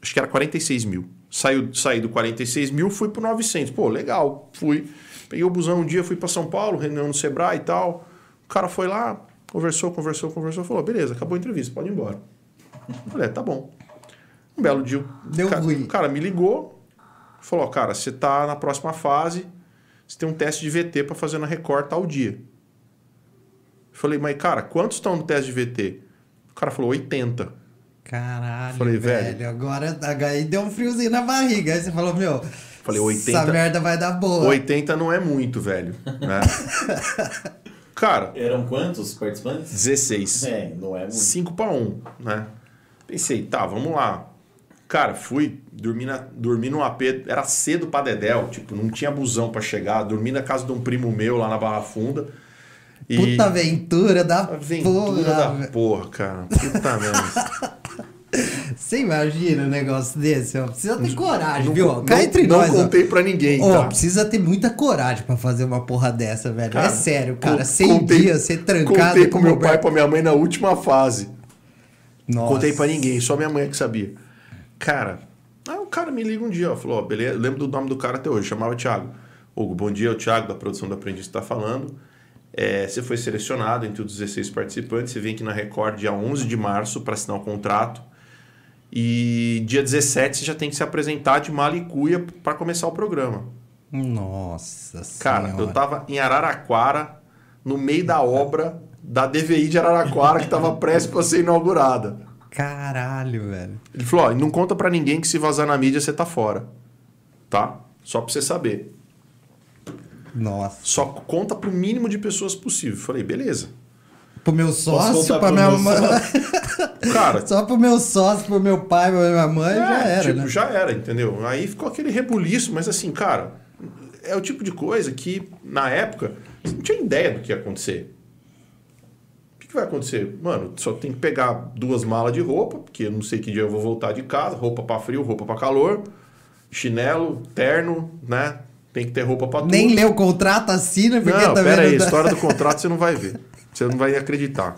Acho que era 46 mil. Saí, saí do 46 mil, fui pro 900. Pô, legal. Fui. Peguei o busão um dia, fui para São Paulo, reunião no Sebrae e tal. O cara foi lá, conversou, conversou, conversou. Falou: beleza, acabou a entrevista, pode ir embora. Falei: é, tá bom. Um belo dia. Deu cara, ruim. O cara me ligou, falou: cara, você tá na próxima fase, você tem um teste de VT para fazer na Record tal dia. Falei, mas cara, quantos estão no teste de VT? O cara falou 80. Caralho, Falei, velho. velho. Agora aí deu um friozinho na barriga. Aí você falou, meu. Falei, 80. Essa merda vai dar boa. 80 não é muito, velho. Né? cara, Eram quantos participantes? 16. É, não é muito. 5 para 1, né? Pensei, tá, vamos lá. Cara, fui dormir, na, num AP, era cedo pra Dedéu, tipo, não tinha busão pra chegar, dormi na casa de um primo meu lá na Barra Funda. E... Puta aventura da Aventura porra. da porra, cara. Puta merda. Você imagina um negócio desse? Ó, precisa ter coragem, Não, viu? não, Cá entre não nós. ó. contei pra ninguém, Ó, tá? precisa ter muita coragem pra fazer uma porra dessa, velho. Cara, é sério, cara. con- 100 contei- dias, ser trancado Contei pro com meu pai e pra minha mãe na última fase. Nossa. Contei pra ninguém, só minha mãe que sabia. Cara, aí o cara me liga um dia, ó, falou, ó, beleza, lembro do nome do cara até hoje, chamava Thiago. Hugo, bom dia, é o Thiago da produção do Aprendiz que tá falando. É, você foi selecionado entre os 16 participantes, você vem aqui na Record dia 11 de março para assinar o contrato. E dia 17 você já tem que se apresentar de mala e cuia para começar o programa. Nossa Cara, senhora. eu tava em Araraquara, no meio da obra da DVI de Araraquara, que tava prestes para ser inaugurada. Caralho, velho. Ele falou: ó, não conta pra ninguém que se vazar na mídia você tá fora. Tá? Só pra você saber. Nossa. Só conta pro mínimo de pessoas possível. Falei, beleza. Pro meu sócio, pra minha meu mãe. Cara, Só pro meu sócio, pro meu pai, pra minha mãe, é, já era, tipo, né? já era, entendeu? Aí ficou aquele rebuliço, mas assim, cara, é o tipo de coisa que, na época, você não tinha ideia do que ia acontecer. Que, vai acontecer? Mano, só tem que pegar duas malas de roupa, porque eu não sei que dia eu vou voltar de casa, roupa pra frio, roupa pra calor, chinelo, terno, né? Tem que ter roupa pra tudo. Nem lê o contrato, assina, porque Não, também pera não aí, história do contrato você não vai ver. Você não vai acreditar.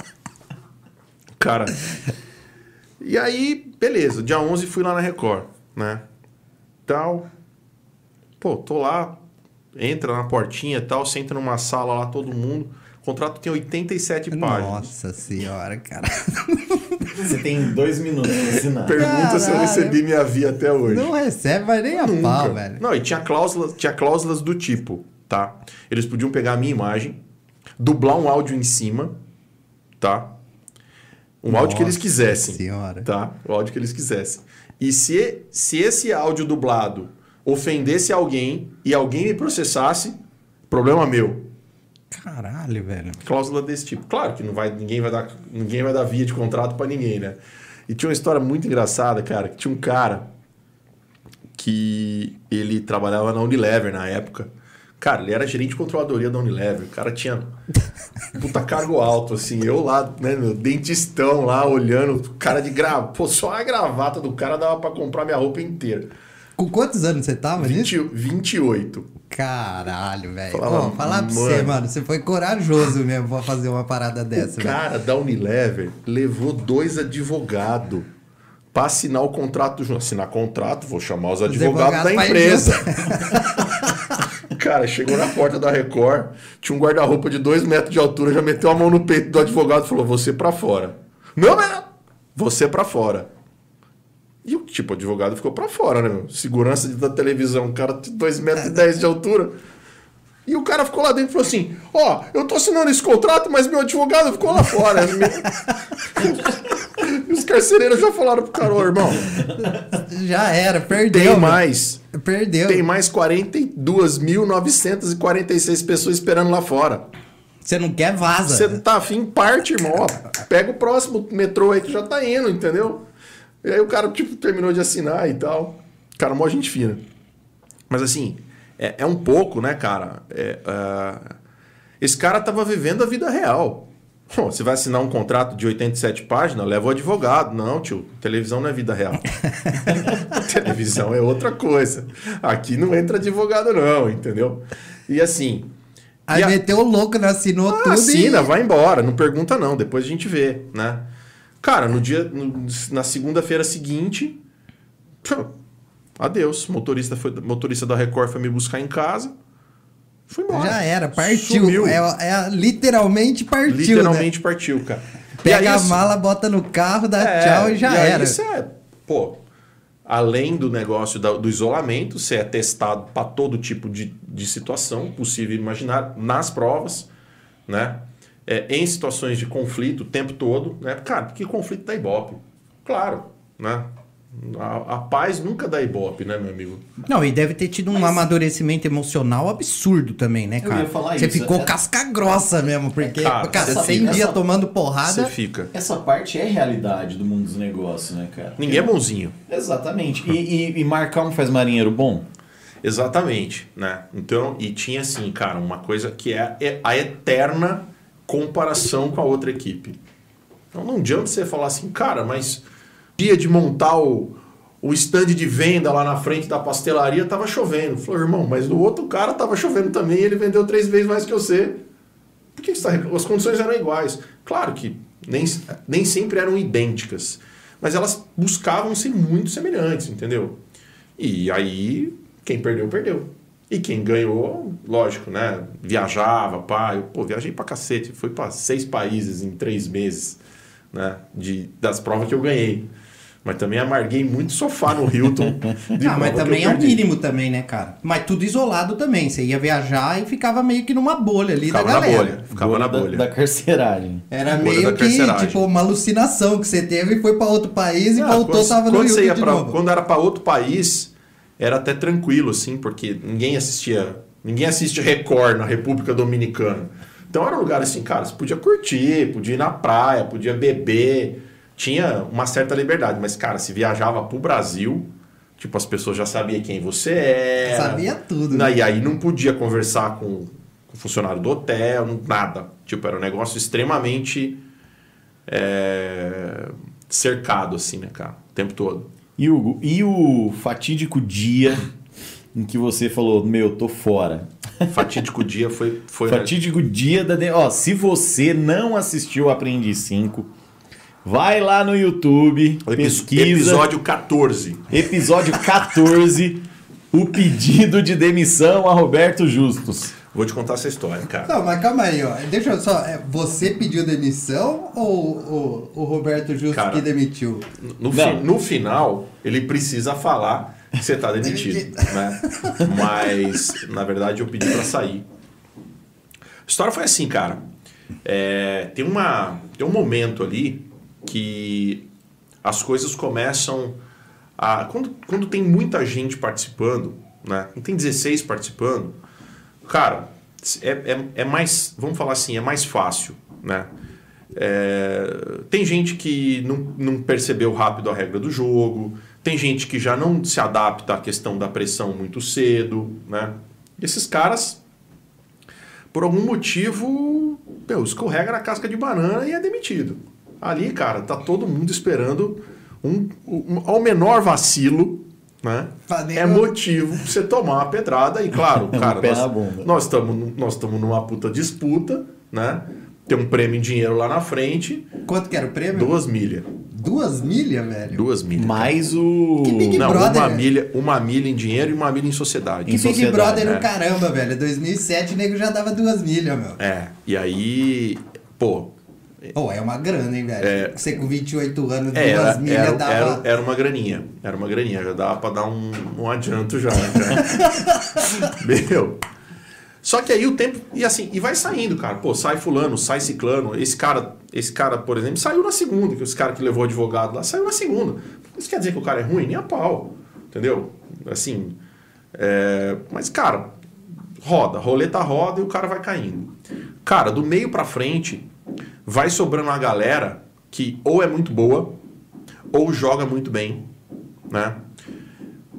Cara. E aí, beleza. Dia 11 fui lá na Record, né? Tal. Pô, tô lá. Entra na portinha e tal. Senta numa sala lá, todo mundo. O contrato tem 87 páginas. Nossa senhora, cara. Você tem dois minutos pra assinar. Pergunta se eu Caralho. recebi minha via até hoje. Não recebe, mas nem a Nunca. pau, velho. Não, e tinha cláusulas, tinha cláusulas do tipo, tá? Eles podiam pegar a minha imagem, dublar um áudio em cima, tá? Um áudio que eles Nossa quisessem. senhora. Tá? O áudio que eles quisessem. E se, se esse áudio dublado ofendesse alguém e alguém me processasse, problema meu. Caralho, velho. Cláusula desse tipo. Claro que não vai, ninguém, vai dar, ninguém vai dar via de contrato pra ninguém, né? E tinha uma história muito engraçada, cara, que tinha um cara que ele trabalhava na Unilever na época, Cara, ele era gerente de controladoria da Unilever. O cara tinha puta cargo alto, assim. Eu lá, né, meu dentistão lá, olhando, cara de gravata. Pô, só a gravata do cara dava pra comprar minha roupa inteira. Com quantos anos você tava nisso? 20, 28. Caralho, velho. Falava, Ó, falar pra você, mano. você foi corajoso mesmo pra fazer uma parada dessa, O velho. cara da Unilever levou dois advogados pra assinar o contrato. Assinar contrato, vou chamar os advogados advogados da empresa. cara, chegou na porta da Record, tinha um guarda-roupa de dois metros de altura, já meteu a mão no peito do advogado e falou: Você pra fora. Não, não, você pra fora. E o tipo, o advogado ficou pra fora, né? meu? Segurança da televisão, cara de 2 metros e 10 de altura. E o cara ficou lá dentro e falou assim: Ó, eu tô assinando esse contrato, mas meu advogado ficou lá fora. e os carcereiros já falaram pro cara: Ô, irmão, Já era, perdeu. tem mais. Perdeu. Tem mais 42.946 pessoas esperando lá fora. Você não quer, vaza. Você não tá afim, parte, irmão. Ó, pega o próximo metrô aí que já tá indo, entendeu? E aí o cara, tipo, terminou de assinar e tal. Cara, mó gente fina. Mas assim, é, é um pouco, né, cara? É, ah, esse cara tava vivendo a vida real. Pô, você vai assinar um contrato de 87 páginas, leva o advogado. Não, tio, televisão não é vida real. televisão é outra coisa. Aqui não entra advogado, não, entendeu? E assim. Aí e a- meteu o louco, né? Assinou ah, tudo assina, e... vai embora, não pergunta não, depois a gente vê, né? Cara, no dia, no- na segunda-feira seguinte, pô, adeus, motorista foi, motorista da Record foi me buscar em casa, foi embora. Já era, partiu. É, é- literalmente partiu, né? Literalmente partiu, cara. E Pega a assim, mala, bota no carro, dá é, tchau e já aí era. Isso é, pô, além do negócio da- do isolamento, você é testado para todo tipo de, de situação possível e imaginar nas provas, né? É, em situações de conflito o tempo todo, né? Cara, porque conflito dá ibope. Claro, né? A, a paz nunca dá ibope, né, meu amigo? Não, e deve ter tido um amadurecimento emocional absurdo também, né, Eu cara? ia falar Você isso, ficou é- casca grossa mesmo, porque, Cara, cara, essa- 100 dias essa- tomando porrada. Você fica. Essa parte é realidade do mundo dos negócios, né, cara? Ninguém é bonzinho. Exatamente. E, e, e marcar um faz marinheiro bom? Exatamente, né? Então, e tinha assim, cara, uma coisa que é, é a eterna comparação com a outra equipe. Então não adianta você falar assim, cara, mas dia de montar o, o stand de venda lá na frente da pastelaria tava chovendo. Falou, irmão, mas o outro cara tava chovendo também e ele vendeu três vezes mais que você. Por que você tá? As condições eram iguais. Claro que nem, nem sempre eram idênticas, mas elas buscavam ser muito semelhantes, entendeu? E aí, quem perdeu, perdeu. E quem ganhou, lógico, né? Viajava, pá. Eu, pô, viajei pra cacete. Fui pra seis países em três meses, né? De, das provas que eu ganhei. Mas também amarguei muito sofá no Hilton. de Ah, mas também é o mínimo também, né, cara? Mas tudo isolado também. Você ia viajar e ficava meio que numa bolha ali Ficava da na galera. bolha. Ficava na da- bolha. Da, carceragem. Era Bolha meio da que, tipo, uma alucinação que você teve e foi pra outro país e Ah, voltou, quando, tava no quando você YouTube ia de pra, novo. Quando era para outro país, era até tranquilo, assim, porque ninguém assistia. Ninguém assiste Record na República Dominicana. Então era um lugar assim, cara, você podia curtir, podia ir na praia, podia beber. Tinha uma certa liberdade. Mas, cara, se viajava pro Brasil, tipo, as pessoas já sabiam quem você era. Sabia tudo, Na- né? E aí não podia conversar com, o funcionário do hotel, nada. Tipo, era um negócio extremamente é, cercado, assim, né, cara? O tempo todo. E Hugo, e o fatídico dia em que você falou, meu, tô fora? Fatídico dia foi. foi Fatídico dia da. de- Ó, se você não assistiu Aprendi 5, vai lá no YouTube, epi- pesquisa. episódio 14. Episódio 14, o pedido de demissão a Roberto Justus. Vou te contar essa história, cara. Não, mas calma aí, ó. Deixa eu só. é, Você pediu demissão ou o, o Roberto Justo Cara, que demitiu? No, Não. fi- no final, ele precisa falar que você tá demitido, né? Mas, na verdade, eu pedi pra sair. A história foi assim, cara. É, tem, uma, tem um momento ali que as coisas começam a... Quando, quando tem muita gente participando, né? Quando tem 16 participando, cara, é, é, é mais... Vamos falar assim, é mais fácil, né? É, tem gente que não, não percebeu rápido a regra do jogo, tem gente que já não se adapta à questão da pressão muito cedo, né? Esses caras por algum motivo, meu, escorrega na casca de banana e é demitido. Ali, cara, tá todo mundo esperando um, um ao menor vacilo, né? É motivo pra você tomar uma pedrada e claro, Um cara, nós- na bunda. nós estamos nós estamos numa puta disputa, né? Tem um prêmio em dinheiro lá na frente, Quanto que era o prêmio? duas milhas. Duas milhas, velho? Duas milhas. Mais o. Que Big Não, Brother. uma milha, uma milha em dinheiro e uma milha em sociedade. Que Big sociedade, Brother né? no caramba, velho. 2007 o nego já dava duas milhas, meu. É, e aí, pô, Pô, é uma grana, hein, velho? É. Você com 28 anos, é, duas era, milhas era, dava... era, era uma graninha. Era uma graninha, já dava pra dar um, um adianto já, né, cara? Meu. Só que aí o tempo. E assim, e vai saindo, cara. Pô, sai fulano, sai ciclano. Esse cara, esse cara, por exemplo, saiu na segunda, que esse cara que levou o advogado lá saiu na segunda. Isso quer dizer que o cara é ruim? Nem a pau. Entendeu? Assim. é, mas, cara, roda, roleta roda e o cara vai caindo. Cara, do meio pra frente, vai sobrando uma galera que ou é muito boa, ou joga muito bem, né?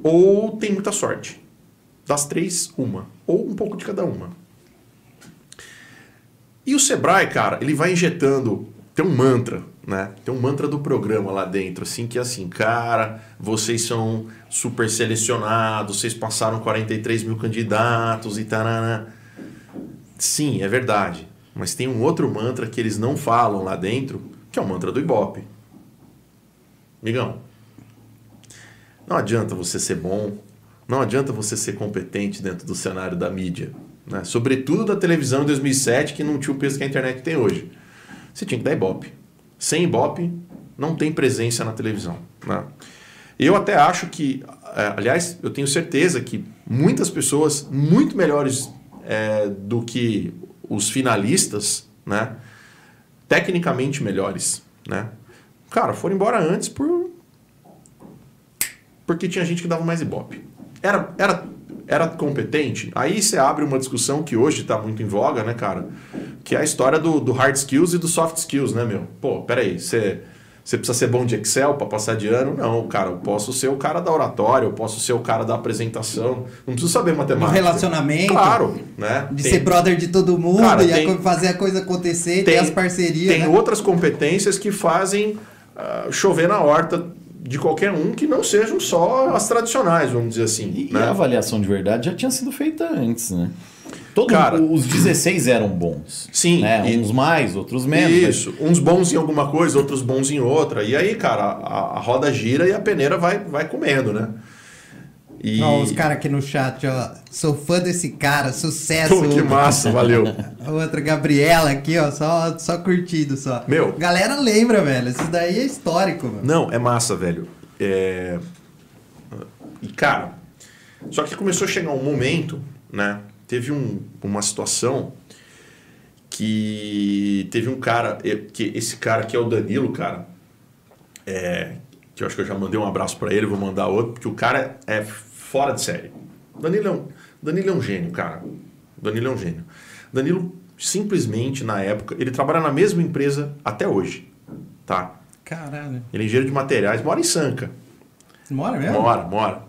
Ou tem muita sorte. Das três, uma. Ou um pouco de cada uma. E o Sebrae, cara, ele vai injetando. Tem um mantra, né? Tem um mantra do programa lá dentro, assim, que é assim, cara, vocês são super selecionados, vocês passaram 43 mil candidatos e tarana. Sim, é verdade. Mas tem um outro mantra que eles não falam lá dentro, que é o mantra do Ibope. Migão, não adianta você ser bom, não adianta você ser competente dentro do cenário da mídia. Né? Sobretudo da televisão em 2007, que não tinha o peso que a internet tem hoje. Você tinha que dar Ibope. Sem Ibope, não tem presença na televisão. Né? Eu até acho que, é, aliás, eu tenho certeza que muitas pessoas muito melhores é, do que os finalistas, né? tecnicamente melhores, né? cara, foram embora antes por porque tinha gente que dava mais ibope. Era, era, era competente? Aí você abre uma discussão que hoje está muito em voga, né, cara? Que é a história do, do hard skills e do soft skills, né, meu? Pô, peraí, você, você precisa ser bom de Excel para passar de ano? Não, cara, eu posso ser o cara da oratória, eu posso ser o cara da apresentação, não preciso saber matemática. relacionamento. Claro, né? De Tem- ser brother de todo mundo Cara, e a tem- co- fazer a coisa acontecer, ter as parcerias, Tem né? outras competências que fazem ah, chover na horta de qualquer um que não sejam só as tradicionais, vamos dizer assim. E, e né? a avaliação de verdade já tinha sido feita antes, né? Todo, Cara- os 16 eram bons. Sim, Né? e- Uns mais, outros menos. mas- Isso, uns bons em alguma coisa, outros bons em outra. E aí, cara, a, a roda gira e a peneira vai, vai comendo, né? E... Ó, os caras aqui no chat, ó. Sou fã desse cara, sucesso. Pô, que massa, valeu. A outra, Gabriela aqui, ó, só, só curtido só. Meu. Galera lembra, velho. Isso daí é histórico, mano. Não, é massa, velho. É... E, cara, só que começou a chegar um momento, né? Teve um- uma situação que teve um cara, que esse cara aqui é o Danilo, cara, é, que eu acho que eu já mandei um abraço pra ele, vou mandar outro, porque o cara é fora de série. Danilo é um, Danilo é um gênio, cara. Danilo é um gênio. Danilo simplesmente na época, ele trabalha na mesma empresa até hoje, tá? Caralho. Ele é engenheiro de materiais, mora em Sanca. Mora mesmo? Mora, mora.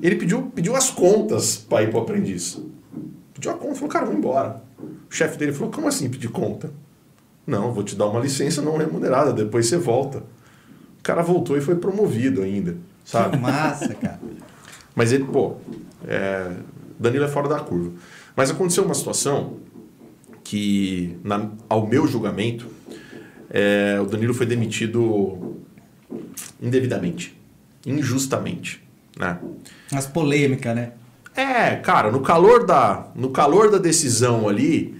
Ele pediu, pediu as contas para ir pro aprendiz. Pediu a conta, falou, cara, vou embora. O chefe dele falou, como assim pedir conta? Não, vou te dar uma licença não remunerada, depois você volta. O cara voltou e foi promovido ainda, sabe? Que massa, cara. Mas ele, pô, é, Danilo é fora da curva. Mas aconteceu uma situação que, na- ao meu julgamento, é, o Danilo foi demitido indevidamente, injustamente, né? As polêmicas, né? É, cara, no calor da, no calor da decisão ali,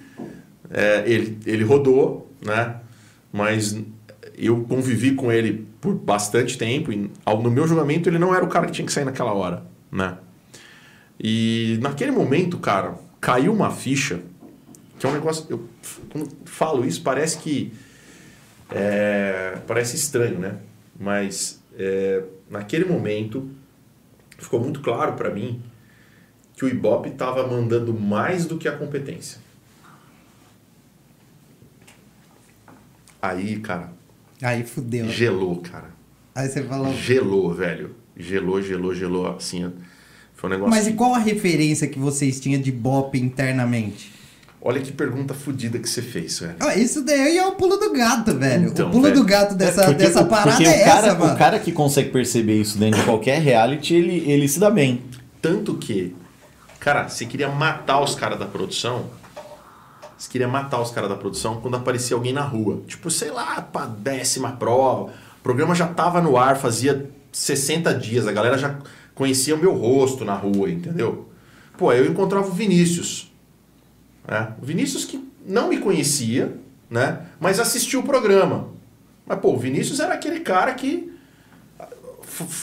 é, ele, ele rodou, né? Mas eu convivi com ele por bastante tempo e ao- no meu julgamento ele não era o cara que tinha que sair naquela hora, né? E naquele momento, cara, caiu uma ficha que é um negócio. Eu, quando falo isso, parece que. é, parece estranho, né? Mas é, naquele momento ficou muito claro para mim que o Ibope estava mandando mais do que a competência. Aí, cara, Aí fudeu. gelou, cara. Aí você falou. Gelou, velho. Gelou, gelou, gelou, assim. Foi um negócio. Mas e qual a referência que vocês tinham de Bop internamente? Olha que pergunta fodida que você fez, velho. Ah, isso daí é o pulo do gato, velho. Então, o pulo velho. do gato dessa, Porque dessa parada porque é o cara, essa, mano. O cara que consegue perceber isso dentro de qualquer reality, ele, ele se dá bem. Tanto que, cara, você queria matar os caras da produção. Você queria matar os caras da produção quando aparecia alguém na rua. Tipo, sei lá, pra décima prova. O programa já tava no ar fazia 60 dias. A galera já conhecia o meu rosto na rua, entendeu? Pô, eu encontrava o Vinícius. né? O Vinícius que não me conhecia, né? Mas assistiu o programa. Mas, pô, o Vinícius era aquele cara que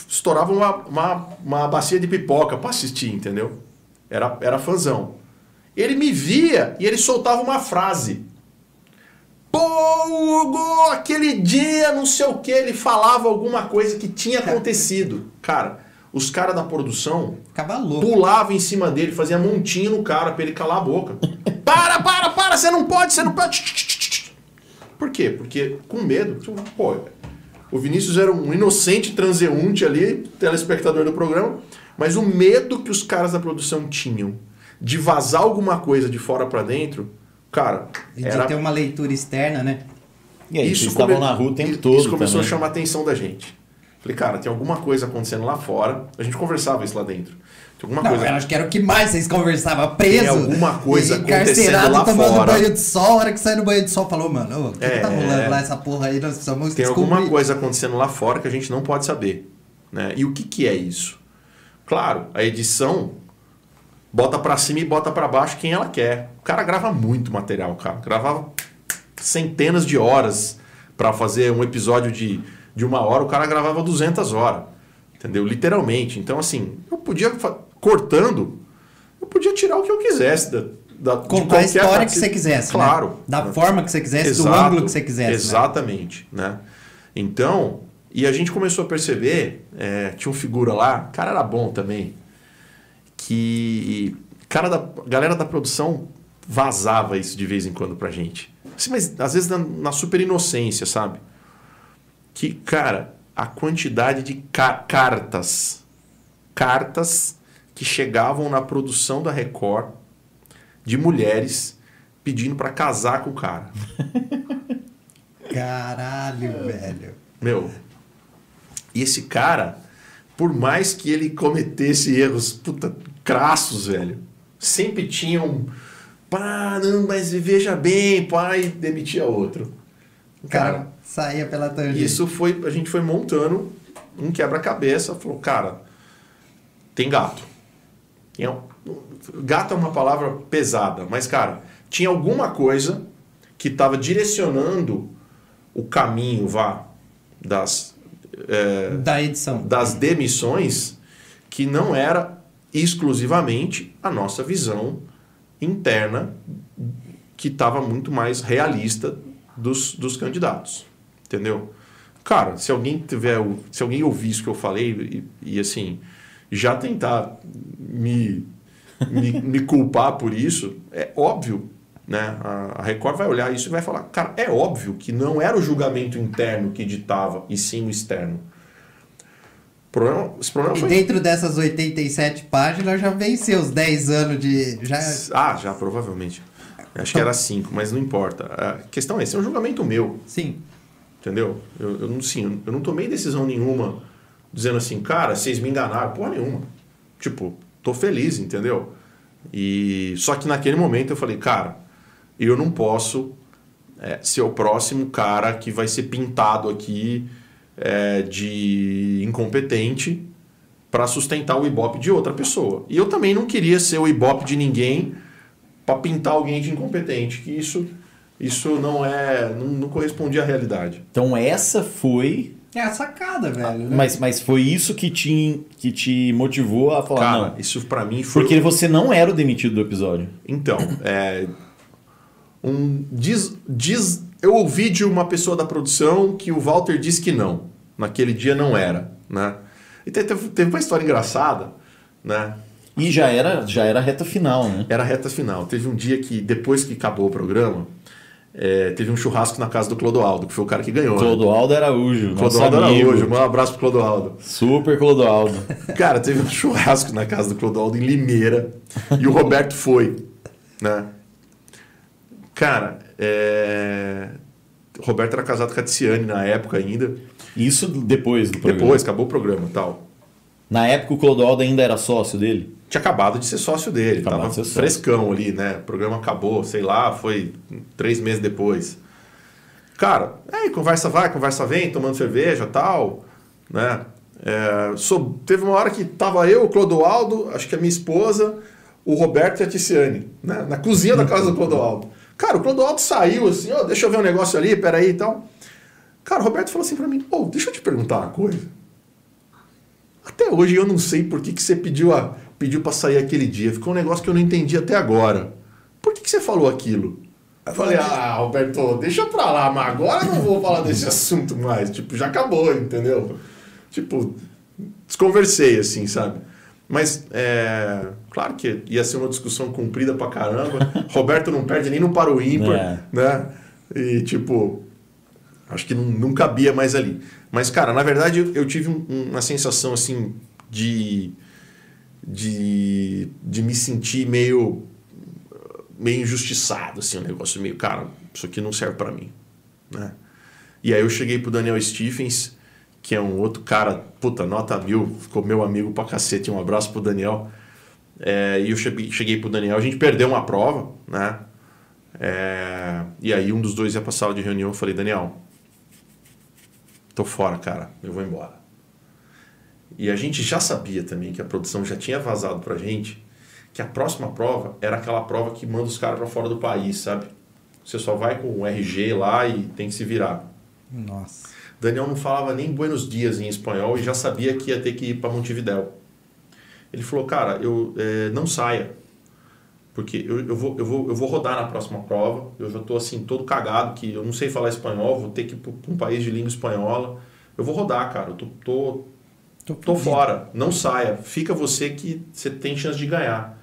estourava uma, uma, uma bacia de pipoca pra assistir, entendeu? Era, era fãzão. Ele me via e ele soltava uma frase. Pô, Hugo, aquele dia, não sei o que, ele falava alguma coisa que tinha acontecido. Cara, os caras da produção Ficava louco. pulava em cima dele, fazia montinho no cara pra ele calar a boca. para, para, para, você não pode, você não pode. Por quê? Porque com medo, tipo, pô, o Vinícius era um inocente transeunte ali, telespectador do programa, mas o medo que os caras da produção tinham de vazar alguma coisa de fora pra dentro, cara, E de era ter uma leitura externa, né? E aí, isso vocês estavam come- na rua o tempo isso todo começou também. a chamar a atenção da gente. Falei, cara, tem alguma coisa acontecendo lá fora. A gente conversava isso lá dentro. Tem alguma Não, coisa. eu acho que era o que mais vocês conversavam, preso. Tem alguma coisa e acontecendo encarcerado, lá tomando fora. banho de sol. A hora que sai no banho de sol, falou, mano, o que, que tá É. rolando lá, essa porra aí? Nós precisamos Tem descobrir. alguma coisa acontecendo lá fora que a gente não pode saber. Né? E o que, que é isso? Claro, a edição bota pra cima e bota pra baixo quem ela quer. O cara grava muito material, cara. Gravava centenas de horas pra fazer um episódio de, de uma hora, o cara gravava 200 horas. Entendeu? Literalmente. Então, assim, eu podia, cortando, eu podia tirar o que eu quisesse da, da, Contar a história que participa- você quisesse. Claro. Né? Da Né? forma que você quisesse, do Exato, ângulo que você quisesse. né? Exatamente, né? Então, e a gente começou a perceber, é, tinha um figura lá, o cara era bom também, que cara da galera da produção vazava isso de vez em quando pra gente. Assim, mas às vezes na, na super inocência, sabe? Que, cara, a quantidade de ca- cartas, cartas que chegavam na produção da Record de mulheres pedindo pra casar com o cara. Caralho, velho. Meu, e esse cara, por mais que ele cometesse erros puta, crassos, velho, sempre tinha um. Pá, não, mas veja bem, pai, demitia outro. O cara saía pela tangente. Isso foi. A gente foi montando um quebra-cabeça, falou, cara, tem gato. Tem gato é uma palavra pesada, mas, cara, tinha alguma coisa que estava direcionando o caminho, vá, das. É, Da edição. das demissões que não era exclusivamente a nossa visão interna que estava muito mais realista dos, dos candidatos, entendeu? Cara, se alguém tiver, se alguém ouvir isso que eu falei e, e, assim já tentar me, me, me culpar por isso, é óbvio, né? A, Record vai olhar isso e vai falar, cara, é óbvio que não era o julgamento interno que ditava e sim o externo. O problema, esse problema E foi dentro dessas 87 páginas já venceu os 10 anos de. Já... Ah, já, provavelmente. Acho que era cinco, mas não importa. A questão é, esse é um julgamento meu, Sim. entendeu? Eu, eu não, sim, eu não tomei decisão nenhuma dizendo assim, cara, vocês me enganaram, porra nenhuma. Tipo, tô feliz, entendeu? E só que naquele momento eu falei, cara, eu não posso é, ser o próximo cara que vai ser pintado aqui é, de incompetente para sustentar o ibope de outra pessoa. E eu também não queria ser o ibope de ninguém para pintar alguém de incompetente, que isso isso não é não, não correspondia à realidade. Então essa foi. É a sacada, velho. né? Mas, mas foi isso que te, que te motivou a falar, Cara, não. isso para mim foi Porque você não era o demitido do episódio. Então, é, um diz, diz, eu ouvi de uma pessoa da produção que o Walter disse que não. Naquele dia não era, né? E te- teve, teve uma história engraçada, né? E já era, já era reta final, né? Era reta final. Teve um dia que, depois que acabou o programa, é, teve um churrasco na casa do Clodoaldo, que foi o cara que ganhou. né? Clodoaldo Araújo. nosso Clodoaldo amigo. Araújo. Um abraço pro Clodoaldo. Super Clodoaldo. Cara, teve um churrasco na casa do Clodoaldo em Limeira e o Roberto foi, né? Cara, é... Roberto era casado com a Tiziane na época ainda. Isso depois do programa. Depois, acabou o programa tal. Na época o Clodoaldo ainda era sócio dele? Tinha acabado de ser sócio dele, Acabado tava de sócio. frescão ali, né? O programa acabou, sei lá, foi três meses depois. Cara, aí conversa vai, conversa vem, tomando cerveja tal, né? É, teve uma hora que tava eu, o Clodoaldo, acho que a minha esposa, o Roberto e a Ticiane, né? na cozinha da casa do Clodoaldo. Cara, o Clodoaldo saiu assim, ó, deixa eu ver um negócio ali, peraí e tal. Cara, o Roberto falou assim pra mim, pô, deixa eu te perguntar uma coisa. Até hoje eu não sei por que, que você pediu, a, pediu pra sair aquele dia. Ficou um negócio que eu não entendi até agora. Por que, que você falou aquilo? Eu falei, ah, Roberto, deixa pra lá, mas agora não vou falar desse assunto mais. Tipo, já acabou, entendeu? Tipo, desconversei, assim, sabe? Mas, é, claro que ia ser uma discussão comprida pra caramba. Roberto não perde nem no para o ímpar, É. né? E, tipo, acho que não, não cabia mais ali. Mas, cara, na verdade, eu, eu tive um- uma sensação, assim, de, de, de me sentir meio, meio injustiçado, assim, um negócio meio, cara, isso aqui não serve pra mim, né? E aí eu cheguei pro Daniel Stephens, que é um outro cara, puta, nota mil, ficou meu amigo pra cacete, um abraço pro Daniel. É, e eu cheguei, cheguei pro Daniel, a gente perdeu uma prova, né? É, e aí um dos dois ia pra sala de reunião, eu falei, Daniel, tô fora, cara, eu vou embora. E a gente já sabia também que a produção já tinha vazado pra gente que a próxima prova era aquela prova que manda os caras pra fora do país, sabe? Você só vai com o RG lá e tem que se virar. Nossa. Daniel não falava nem buenos dias em espanhol e já sabia que ia ter que ir para Montevidéu. Ele falou, cara, eu eh, não saia, porque eu, eu, vou, eu, vou, eu vou rodar na próxima prova, eu já estou assim, todo cagado, que eu não sei falar espanhol, vou ter que ir para um país de língua espanhola. Eu vou rodar, cara, eu tô, tô, Tô, tô fora, não saia, fica você que você tem chance de ganhar.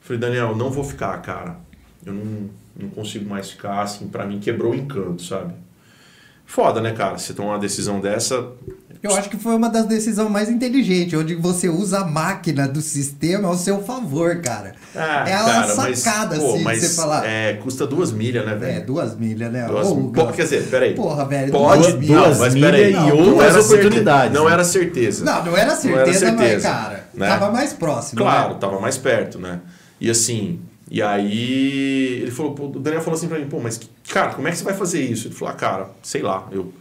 Falei, Daniel, não vou ficar, cara. Eu não, não consigo mais ficar, assim, para mim quebrou o encanto, sabe? Foda, né, cara? Você tomar uma decisão dessa. Eu acho que foi uma das decisões mais inteligentes, onde você usa a máquina do sistema ao seu favor, cara. Ah, é uma sacada, pô, assim, mas você falar. É, custa duas milhas, né, É, velho? duas milhas, né? Duas, Ô, pô, quer dizer, peraí. Porra, velho, Pode, duas não, milhas. mas milhas peraí. e não, outras era certeza- oportunidades, Não era certeza. Não, não era certeza, Não era certeza, mas, cara, né? tava mais próximo. Claro, né? tava mais perto, né? E assim, e aí ele falou, pô, o Daniel falou assim pra mim, pô, mas cara, como é que você vai fazer isso? Ele falou, ah, cara, sei lá, eu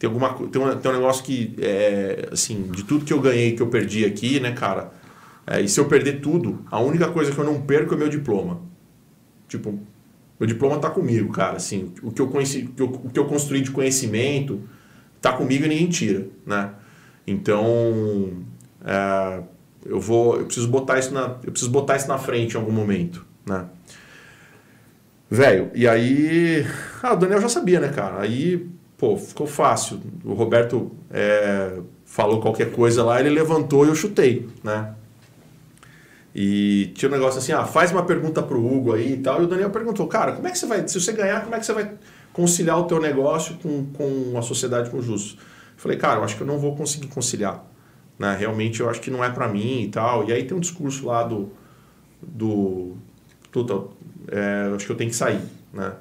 tem alguma tem, um, tem um negócio que é assim, de tudo que eu ganhei que eu perdi aqui, né, cara? é, e se eu perder tudo, a única coisa que eu não perco é meu diploma. Tipo, meu diploma tá comigo, cara, assim, o que eu conheci, o que eu, o que eu construí de conhecimento tá comigo e ninguém tira, né? Então, é, eu vou, eu preciso botar isso na, eu preciso botar isso na frente em algum momento, né? Velho, e aí, ah, o Daniel já sabia, né, cara? Aí, pô, ficou fácil. O Roberto é, falou qualquer coisa lá, ele levantou e eu chutei, né? E tinha um negócio assim, ah, faz uma pergunta pro Hugo aí e tal. E o Daniel perguntou, cara, como é que você vai, se você ganhar, como é que você vai conciliar o teu negócio com, com a sociedade com o justo? Eu falei, cara, eu acho que eu não vou conseguir conciliar. Né? Realmente eu acho que não é para mim e tal. E aí tem um discurso lá do. do Tuta, é, acho que eu tenho que sair. Né?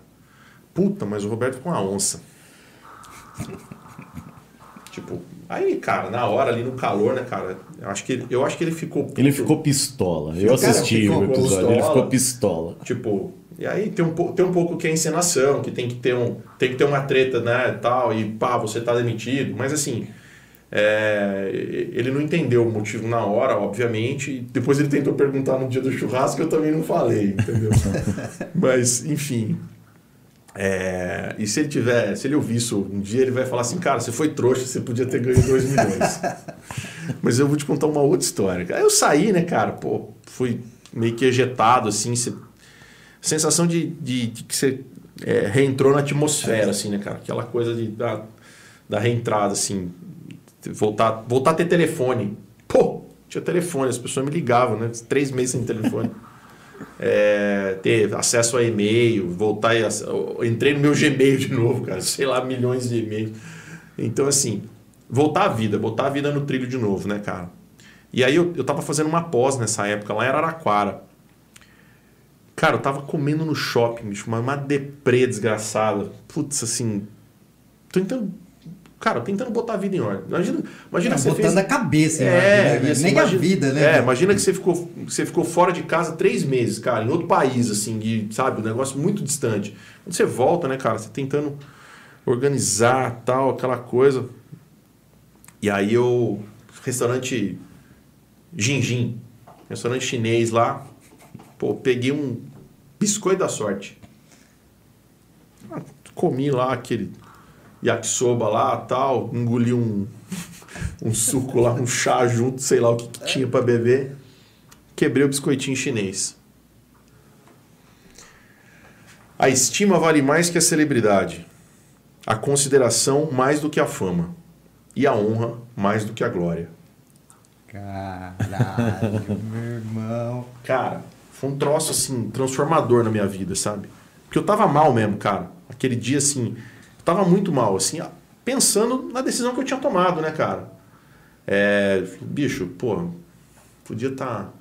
Puta, mas o Roberto com a onça. tipo, aí, cara, na hora ali no calor, né, cara? Eu acho que, ele- eu acho que ele ficou. puto. Ele ficou pistola. Eu Cara, assisti o episódio, ele pistola. ficou pistola. Tipo, e aí tem um, tem um pouco que é encenação, que tem que ter um, tem que ter uma treta, né, tal, e pá, você tá demitido, mas assim, é, ele não entendeu o motivo na hora, obviamente, e depois ele tentou perguntar no dia do churrasco, eu também não falei, entendeu? mas, enfim, é, e se ele tiver, se ele ouvir isso um dia, ele vai falar assim, cara, você foi trouxa, você podia ter ganho 2 milhões. Mas eu vou te contar uma outra história. Aí eu saí, né, cara, pô, fui meio que ejetado, assim, você- sensação de, de, de que você é, reentrou na atmosfera, assim, né, cara, aquela coisa de, da, da reentrada, assim, voltar, voltar a ter telefone. Pô, tinha telefone, as pessoas me ligavam, né, três meses sem telefone. É, ter acesso a e-mail, voltar e entrei no meu Gmail de novo, cara, sei lá, milhões de e-mails. Então, assim, voltar à vida, botar a vida no trilho de novo, né, cara? E aí eu, eu tava fazendo uma pós nessa época lá em Araraquara. Cara, eu tava comendo no shopping, bicho, uma, uma deprê desgraçada. Putz, assim. Tô tentando. Cara, tentando botar a vida em ordem. Imagina, imagina que você botando fez... a cabeça, É, ordem, né, e assim, Nem imagina- a vida, né? É, velho? imagina que você ficou, você ficou fora de casa três meses, cara, em outro país, assim, de, sabe, um negócio muito distante. Quando você volta, né, cara, você tentando organizar, tal, aquela coisa. E aí eu, restaurante Jinjin, restaurante chinês lá, pô, peguei um biscoito da sorte. Ah, Comi lá aquele yakisoba lá, tal, engoli um um suco lá, um chá junto, sei lá o que, que tinha pra beber. Quebrei o biscoitinho chinês. A estima vale mais que a celebridade. A consideração mais do que a fama. E a honra mais do que a glória. Caralho, meu irmão. Cara, foi um troço assim, transformador na minha vida, sabe? Porque eu tava mal mesmo, cara. Aquele dia assim, tava muito mal, assim, pensando na decisão que eu tinha tomado, né, cara? É, bicho, pô, podia estar.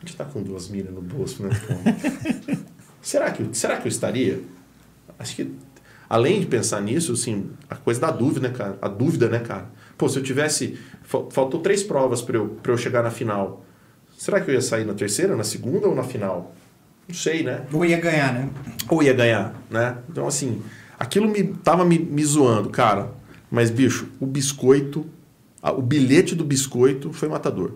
podia estar com duas milhas no bolso, né? Será, que, eu- será que eu estaria? Acho que, além de pensar nisso, assim, a coisa da dúvida, né, cara? A dúvida, né, cara? Pô, se eu tivesse. fal- Faltou três provas pra eu, pra eu chegar na final. Será que eu ia sair na terceira, na segunda ou na final? Não sei, né? Eu ia ganhar, né? Ou ia ganhar, né? Então, assim, aquilo me tava me, me zoando, cara. Mas, bicho, o biscoito, a- o bilhete do biscoito foi matador.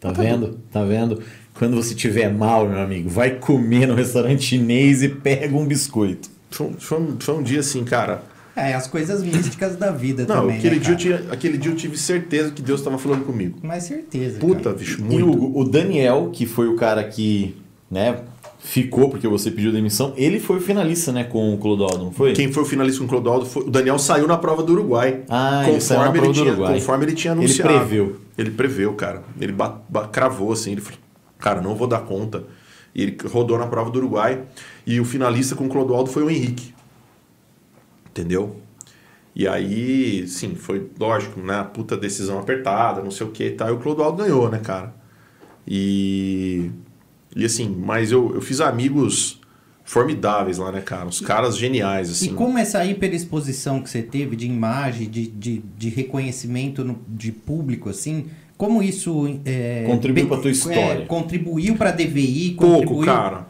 Tá vendo? Tá vendo? Quando você tiver mal, meu amigo, vai comer no restaurante chinês e pega um biscoito. Foi, um- foi, um, foi um dia assim, cara. É, as coisas místicas da vida Não, também, aquele, né, dia tinha, aquele dia eu tive certeza que Deus estava falando comigo. Com mais certeza, Puta, cara. bicho, E muito. o, o Daniel, que foi o cara que, né, ficou porque você pediu demissão, ele foi o finalista, né, com o Clodoaldo, não foi? Quem foi o finalista com o Clodoaldo foi. O Daniel saiu na prova do Uruguai. Ah, ele saiu na conforme, prova ele do tinha, Uruguai. conforme ele tinha Ele anunciado. preveu. Ele preveu, cara. Ele cravou assim. Ele falou, cara, não vou dar conta. E ele rodou na prova do Uruguai. E o finalista com o Clodoaldo foi o Henrique. Entendeu? E aí, sim, foi lógico, né? Puta decisão apertada, não sei o que e tal. E o Clodoaldo ganhou, né, cara? E. E assim, mas eu, eu fiz amigos formidáveis lá, né, cara? Os caras geniais, assim. E como essa hiperexposição que você teve de imagem, de, de, de reconhecimento no- de público, assim, como isso... é, Contribuiu pra tua história. é, contribuiu pra DVI, Pouco, contribuiu... cara.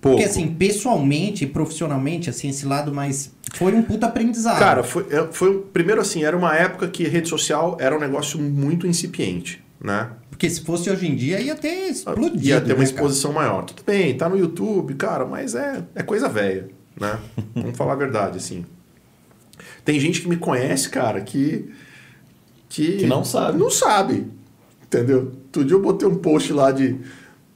Pouco. Porque assim, pessoalmente e profissionalmente, assim, esse lado mais... Foi um puta aprendizado. Cara, foi, é, foi. Primeiro, assim, era uma época que rede social era um negócio muito incipiente, né? Porque se fosse hoje em dia, ia ter explodido, Ia ter uma né, exposição maior. Tudo bem, tá no YouTube, cara, mas é, é coisa velha, né? Vamos falar a verdade, assim. Tem gente que me conhece, cara, que. Que, Que não sabe. Não sabe. Entendeu? Outro dia eu botei um post lá de.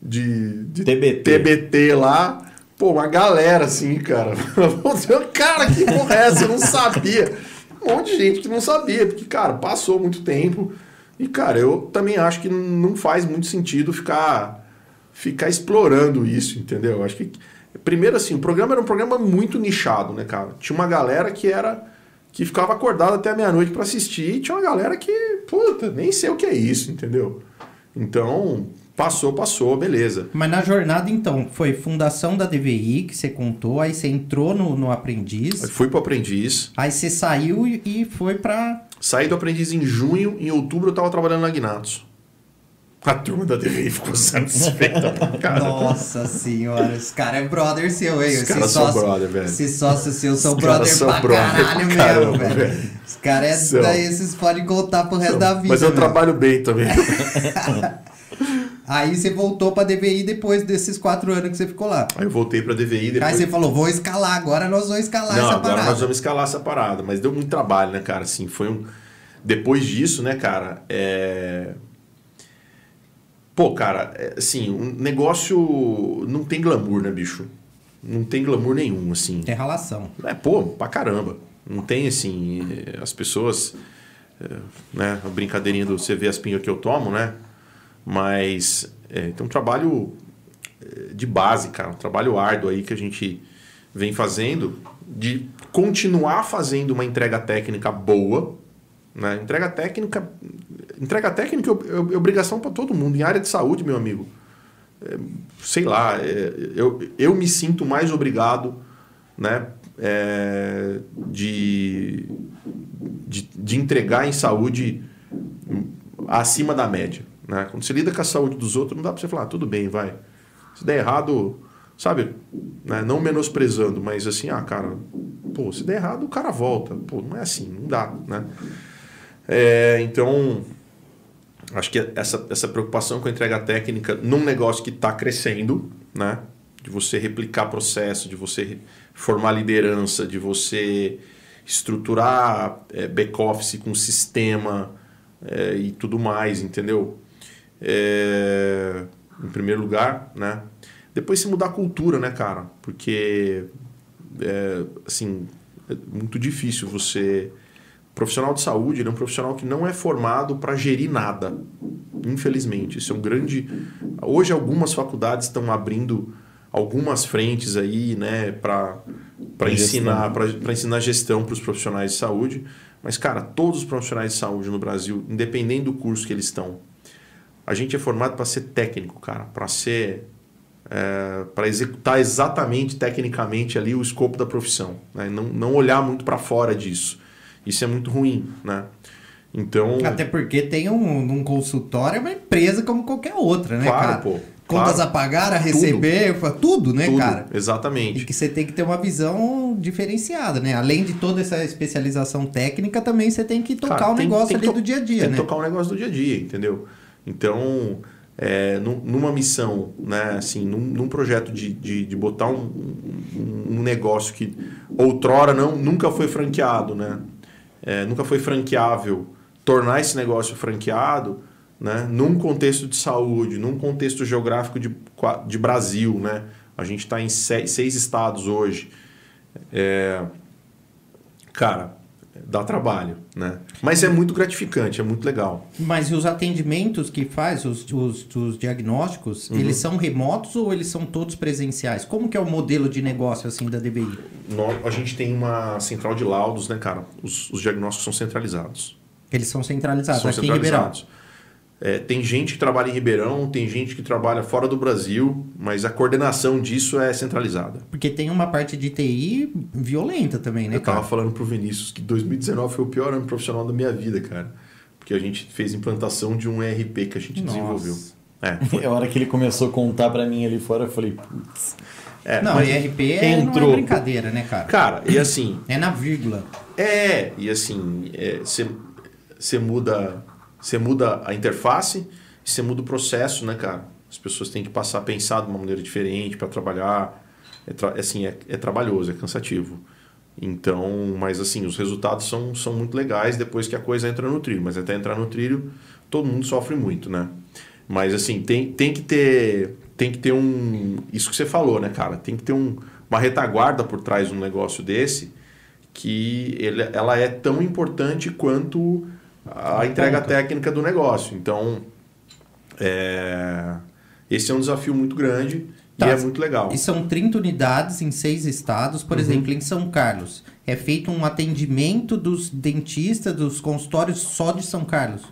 De, de TBT. TBT lá. Pô, uma galera assim, cara. cara, que porra é essa? Eu não sabia. Um monte de gente que não sabia, porque, cara, passou muito tempo. E, cara, eu também acho que não faz muito sentido ficar, ficar explorando isso, entendeu? Eu Acho que. Primeiro, assim, o programa era um programa muito nichado, né, cara? Tinha uma galera que era. que ficava acordada até meia-noite pra assistir, e tinha uma galera que, puta, nem sei o que é isso, entendeu? Então, passou, passou, beleza. Mas na jornada, então, foi fundação da DVI, que você contou, aí você entrou no, no aprendiz, Eu fui pro aprendiz. aí você saiu e, foi pra. Saí do aprendiz em junho, em outubro eu tava trabalhando na Gnatos. A turma da DVI ficou satisfeita pra caramba. Nossa senhora, esse cara é brother seu, hein? Os Esse caras são brother, velho. Esse sócio seu são Os brother caras são pra brother caralho pra caramba, mesmo, velho. velho. Os caras é São. daí, vocês podem contar pro resto da vida. Mas eu velho. trabalho bem também. Aí você voltou pra DVI depois desses quatro anos que você ficou lá. Aí eu voltei pra DVI Aí depois. você falou, vou escalar, agora nós vamos escalar Não, essa agora parada. nós vamos escalar essa parada. Mas deu muito trabalho, né, cara? Assim, foi um. Depois disso, né, cara? É. Pô, cara, é, assim, um negócio não tem glamour, né, bicho? Não tem glamour nenhum, assim. Tem relação. É, pô, pra caramba. Não tem assim. As pessoas. eh, Né, a brincadeirinha do você vê as pingas que eu tomo, né? Mas é, tem um trabalho eh, de base, cara. Um trabalho árduo aí que a gente vem fazendo de continuar fazendo uma entrega técnica boa. Né? Entrega técnica. Entrega técnica é, é obrigação para todo mundo. Em área de saúde, meu amigo. é, sei lá, é, eu, eu me sinto mais obrigado né, é, de, de, de entregar em saúde acima da média. Né? Quando você lida com a saúde dos outros, não dá para você falar, ah, tudo bem, vai. Se der errado, sabe? Né? Não menosprezando, mas assim, ah, cara, pô, se der errado, o cara volta. Pô, não é assim, não dá, né? É, então, acho que essa, essa preocupação com a entrega técnica num negócio que está crescendo, né? De você replicar processo, de você formar liderança, de você estruturar é, back-office com sistema é, e tudo mais, entendeu? É, em primeiro lugar, né? Depois se mudar a cultura, né, cara? Porque, é, assim, é muito difícil você... Profissional de saúde ele é um profissional que não é formado para gerir nada, infelizmente. Isso é um grande... Hoje algumas faculdades estão abrindo algumas frentes aí, né, para ensinar, para ensinar gestão para os profissionais de saúde. Mas, cara, todos os profissionais de saúde no Brasil, independente do curso que eles estão, a gente é formado para ser técnico, cara, para ser. É, para executar exatamente tecnicamente ali o escopo da profissão, né? não, não olhar muito para fora disso. Isso é muito ruim, né? Então. Até porque tem um, um consultório, é uma empresa como qualquer outra, né, claro, cara? Pô, Contas claro. a pagar, a receber, tudo, tudo né, tudo, cara? Exatamente. E que você tem que ter uma visão diferenciada, né? Além de toda essa especialização técnica, também você tem que tocar cara, o tem, negócio tem ali do dia a dia, tem né? Que tocar o negócio do dia a dia, entendeu? Então, é, numa missão, né, assim, num, num projeto de, de, de botar um, um, um, negócio que outrora não, nunca foi franqueado, né? É, nunca foi franqueável, tornar esse negócio franqueado né? num contexto de saúde, num contexto geográfico de, de Brasil. Né? A gente está em seis, seis, estados hoje. É, cara, dá trabalho, né? Mas é muito gratificante, é muito legal. Mas e os atendimentos que faz, os, os, os diagnósticos, uhum. eles são remotos ou eles são todos presenciais? Como que é o modelo de negócio assim da DBI? Nós, a gente tem uma central de laudos, né, cara? Os, os diagnósticos são centralizados. Eles são centralizados são aqui centralizados. em Ribeirão. É, tem gente que trabalha em Ribeirão, tem gente que trabalha fora do Brasil, mas a coordenação disso é centralizada. Porque tem uma parte de TI violenta também, né, Eu cara? tava falando pro Vinícius que 2019 foi o pior ano profissional da minha vida, cara. Porque a gente fez implantação de um ERP que a gente Nossa. desenvolveu. É, foi... a hora que ele começou a contar para mim ali fora, eu falei, putz. É, não, ERP é, entrou... não é brincadeira, né, cara? Cara, e assim. É na vírgula. É, e assim, você é, muda você muda a interface e você muda o processo, né, cara? As pessoas têm que passar a pensar de uma maneira diferente para trabalhar. É, tra assim, é, é trabalhoso, é cansativo. Então, mas assim, os resultados são, são muito legais depois que a coisa entra no trilho. Mas até entrar no trilho, todo mundo sofre muito, né? Mas assim, tem, tem que ter tem que ter um isso que você falou, né, cara? Tem que ter um, uma retaguarda por trás de um negócio desse que ele, ela é tão importante quanto a entrega técnica do negócio. Então, é, esse é um desafio muito grande tá. e é muito legal. E são 30 unidades em seis estados. Por uhum. exemplo, em São Carlos, é feito um atendimento dos dentistas, dos consultórios só de São Carlos.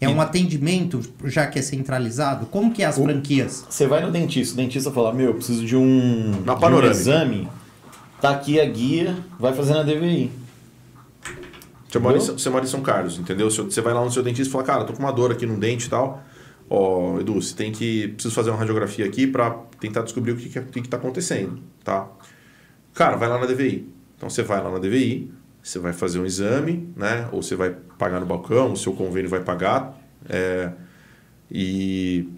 É um atendimento, já que é centralizado? Como que é as o, franquias? Você vai no dentista, o dentista fala, meu, eu preciso de um, Na de um exame. Tá aqui a guia, vai fazer na DVI. Você mora, em, você mora em São Carlos, entendeu? Você vai lá no seu dentista e fala, cara, tô com uma dor aqui no dente e tal. Ó, Edu, você tem que. Preciso fazer uma radiografia aqui para tentar descobrir o que, que, que tá acontecendo, tá? Cara, vai lá na DVI. Então você vai lá na DVI, você vai fazer um exame, né? Ou você vai pagar no balcão, o seu convênio vai pagar. É, e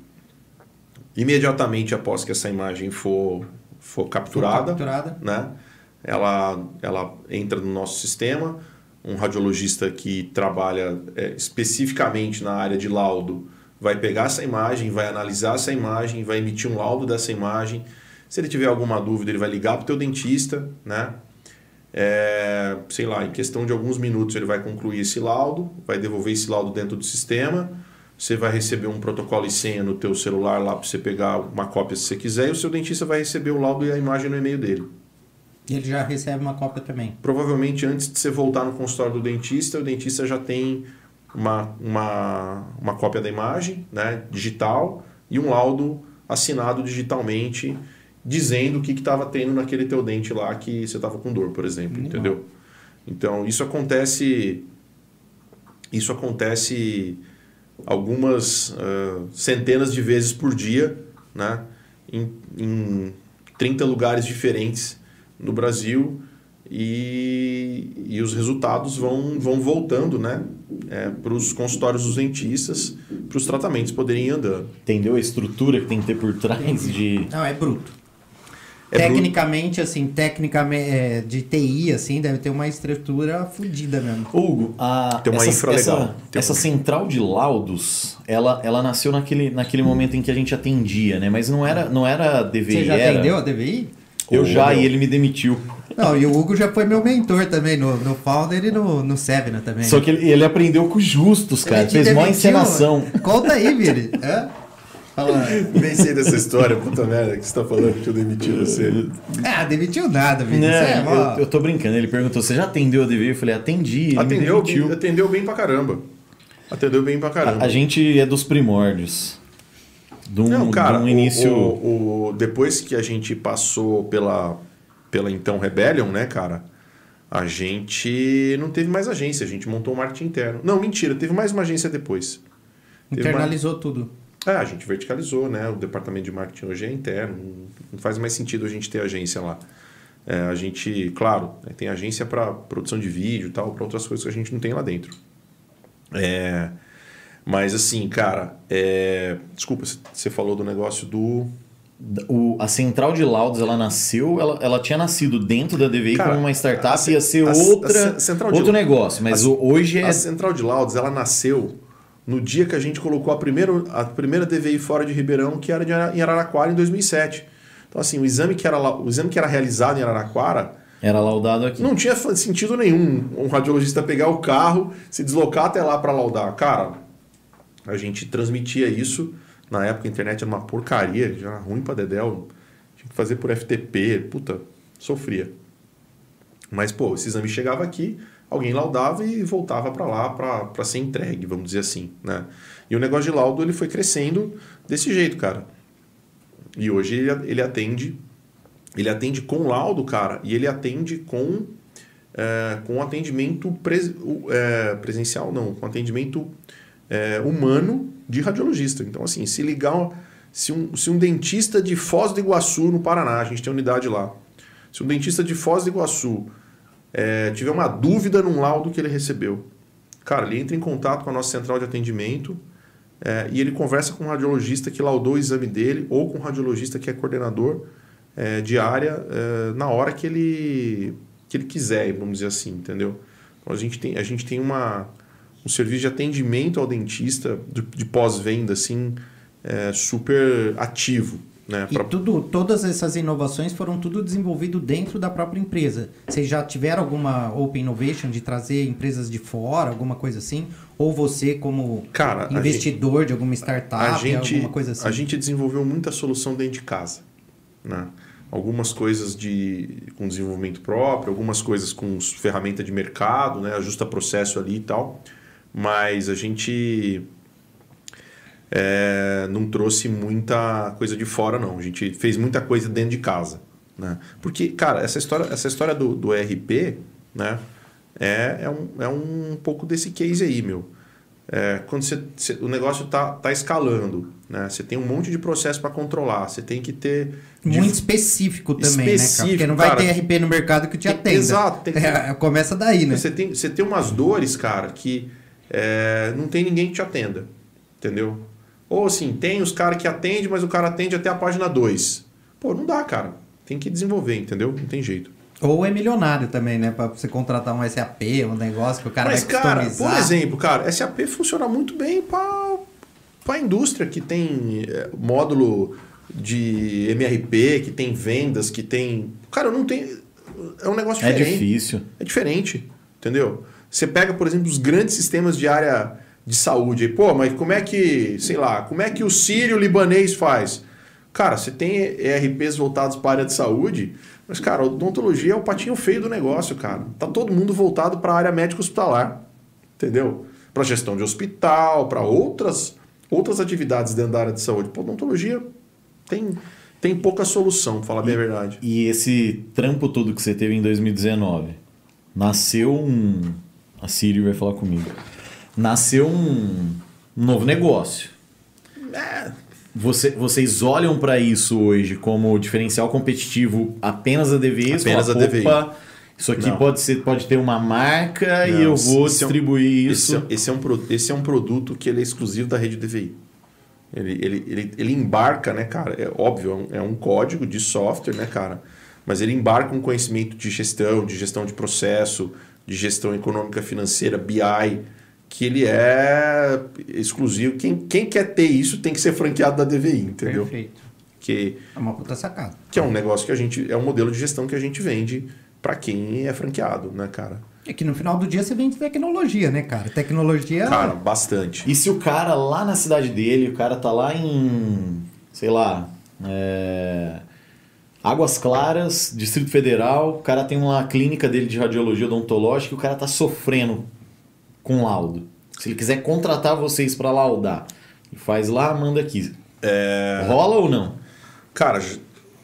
imediatamente após que essa imagem for, for capturada, for capturada. Né? Ela, ela entra no nosso sistema um radiologista que trabalha é, especificamente na área de laudo vai pegar essa imagem, vai analisar essa imagem, vai emitir um laudo dessa imagem. Se ele tiver alguma dúvida, ele vai ligar para o teu dentista, né? É, sei lá, em questão de alguns minutos ele vai concluir esse laudo, vai devolver esse laudo dentro do sistema, você vai receber um protocolo e senha no teu celular lá para você pegar uma cópia se você quiser, e o seu dentista vai receber o laudo e a imagem no e-mail dele. Ele já recebe uma cópia também. Provavelmente antes de você voltar no consultório do dentista, o dentista já tem uma, uma, uma cópia da imagem, né, digital, e um laudo assinado digitalmente dizendo o que estava tendo naquele teu dente lá que você estava com dor, por exemplo, Animal. entendeu? Então, isso acontece isso acontece algumas ah, centenas de vezes por dia, né? Em, em 30 lugares diferentes no Brasil e, e os resultados vão, vão voltando, né? para os consultórios dos dentistas, para os tratamentos poderem ir andando. Entendeu a estrutura que tem que ter por trás de. Não, é bruto. É Tecnicamente, assim, tecnicamente, é, de TI, assim, deve ter uma estrutura fodida mesmo. Hugo, a, Tem uma essa, infra essa, legal. Tem essa uma- central de laudos, ela, ela nasceu naquele, naquele momento em que a gente atendia, né? Mas não era, não era DVI, Você já era... atendeu a DVI? Eu já, meu. e ele me demitiu. Não, e o Hugo já foi meu mentor também, no, no Founder e no, no Sevena também. Só que ele, ele aprendeu com os justos, cara. Fez demitiu? encenação. Conta aí, Vini. Hã? Fala. Nem sei dessa história, puta merda, que você tá falando que eu demiti você. Ah, demitiu nada, Vini. Né, Isso é eu, eu tô brincando. Ele perguntou: você já atendeu a DVI? Eu falei: atendi. Ele Atendeu, atendeu bem pra caramba. Atendeu bem pra caramba. A, a gente é dos primórdios. De um, Não, cara, de um o- início. o, o- depois que a gente passou pela, pela então Rebellion, né, cara? A gente não teve mais agência, a gente montou um marketing interno. Não, mentira, teve mais uma agência depois. Teve uma- Internalizou tudo. É, a gente verticalizou, né? O departamento de marketing hoje é interno, não faz mais sentido a gente ter agência lá. É, a gente, claro, né, tem agência para produção de vídeo e tal, para outras coisas que a gente não tem lá dentro. É, mas assim, cara, é, desculpa, você- falou do negócio do. O- a central de laudos, ela nasceu, ela, ela tinha nascido dentro da DVI Cara, como uma startup, a ce- ia ser a- a outra, ce- central de- outro negócio, mas a- o- hoje é... A Central de Laudos, ela nasceu no dia que a gente colocou a primeira, a primeira DVI fora de Ribeirão, que era de em Araraquara, em 2007. Então, assim, o exame que era, o exame que era realizado em Araraquara Era laudado aqui. não tinha sentido nenhum um radiologista pegar o carro, se deslocar até lá para laudar. Cara, a gente transmitia isso. Na época a internet era uma porcaria, já era ruim para Dedel. Tinha que fazer por FTP, puta, sofria. Mas, pô, esse exame chegava aqui, alguém laudava e voltava para lá para ser entregue, vamos dizer assim, né? E o negócio de laudo ele foi crescendo desse jeito, cara. E hoje ele, ele atende ele atende com laudo, cara, e ele atende com é, com atendimento pres, é, presencial, não, com atendimento é, humano de radiologista. Então, assim, se ligar, se um, se um dentista de Foz do Iguaçu, no Paraná, a gente tem unidade lá, se um dentista de Foz do Iguaçu é, tiver uma dúvida num laudo que ele recebeu, cara, ele entra em contato com a nossa central de atendimento é, e ele conversa com um radiologista que laudou o exame dele ou com um radiologista que é coordenador é, de área é, na hora que ele, que ele quiser, vamos dizer assim, entendeu? Então, a gente tem, a gente tem uma, um serviço de atendimento ao dentista de, de pós-venda assim, é, super ativo. Né, E pra- tudo, todas essas inovações foram tudo desenvolvido dentro da própria empresa. Vocês já tiveram alguma Open Innovation de trazer empresas de fora, alguma coisa assim? Ou você, como Cara, investidor de alguma startup, a gente, alguma coisa assim? a gente desenvolveu muita solução dentro de casa. Né? Algumas coisas de, com desenvolvimento próprio, algumas coisas com ferramenta de mercado, né? ajusta processo ali e tal. Mas a gente é, não trouxe muita coisa de fora, não. A gente fez muita coisa dentro de casa. Né? Porque, cara, essa história, essa história do, do ERP né? é, é, um, é um pouco desse case aí, meu. É, quando você, você- o negócio tá, tá escalando, né? Você tem um monte de processo para controlar, você tem que ter Muito dif- específico também, né, Específico, cara? Porque não vai cara. ter RP no mercado que te atenda. exato, tem que- É, começa daí, né? Você tem, você tem umas dores, cara, que é, não tem ninguém que te atenda. Entendeu? Ou assim, tem os caras que atendem, mas o cara atende até a página 2. Pô, não dá, cara. Tem que desenvolver, entendeu? Não tem jeito. Ou é milionário também, né? Pra você contratar um SAP, um negócio que o cara mas, vai cara, customizar. por exemplo, cara, SAP funciona muito bem para a indústria que tem é, módulo de MRP, que tem vendas, que tem. Cara, não tem. É um negócio É diferente. difícil. É diferente, entendeu? Você pega, por exemplo, os grandes sistemas de área de saúde. aí, Pô, mas como é que, sei lá, como é que o sírio libanês faz? Cara, você tem ERPs voltados para a área de saúde, mas, cara, a odontologia é o patinho feio do negócio, cara. Tá todo mundo voltado para a área médico-hospitalar, entendeu? Para gestão de hospital, para outras, outras atividades dentro da área de saúde. Pô, odontologia tem, tem pouca solução, falar bem a verdade. E esse trampo todo que você teve em 2019, nasceu um. A Siri vai falar comigo. Nasceu um, um novo negócio. É, Você, vocês olham para isso hoje como diferencial competitivo apenas a DVI? Apenas fala, a DVI. "Opa, Isso aqui Não. pode, ser, pode ter uma marca e Não, eu vou esse é um- distribuir esse, isso. é- esse, é um, esse é um produto que ele é exclusivo da rede DVI. Ele, ele, ele, ele embarca, né, cara? É óbvio, é um, é um código de software, né, cara? Mas ele embarca um conhecimento de gestão, de gestão de processo, de gestão econômica financeira, BI, que ele é exclusivo. Quem, quem quer ter isso tem que ser franqueado da DVI, entendeu? Perfeito. Que, É uma puta sacada. que é um negócio que a gente. É um modelo de gestão que a gente vende para quem é franqueado, né, cara? É que no final do dia você vende tecnologia, né, cara? Tecnologia. Cara, bastante. E se o cara lá na cidade dele, o cara tá lá em, sei lá, é, Águas Claras, Distrito Federal, o cara tem uma clínica dele de radiologia odontológica e o cara tá sofrendo com laudo. Se ele quiser contratar vocês para laudar, faz lá, manda aqui. Rola ou não? Cara,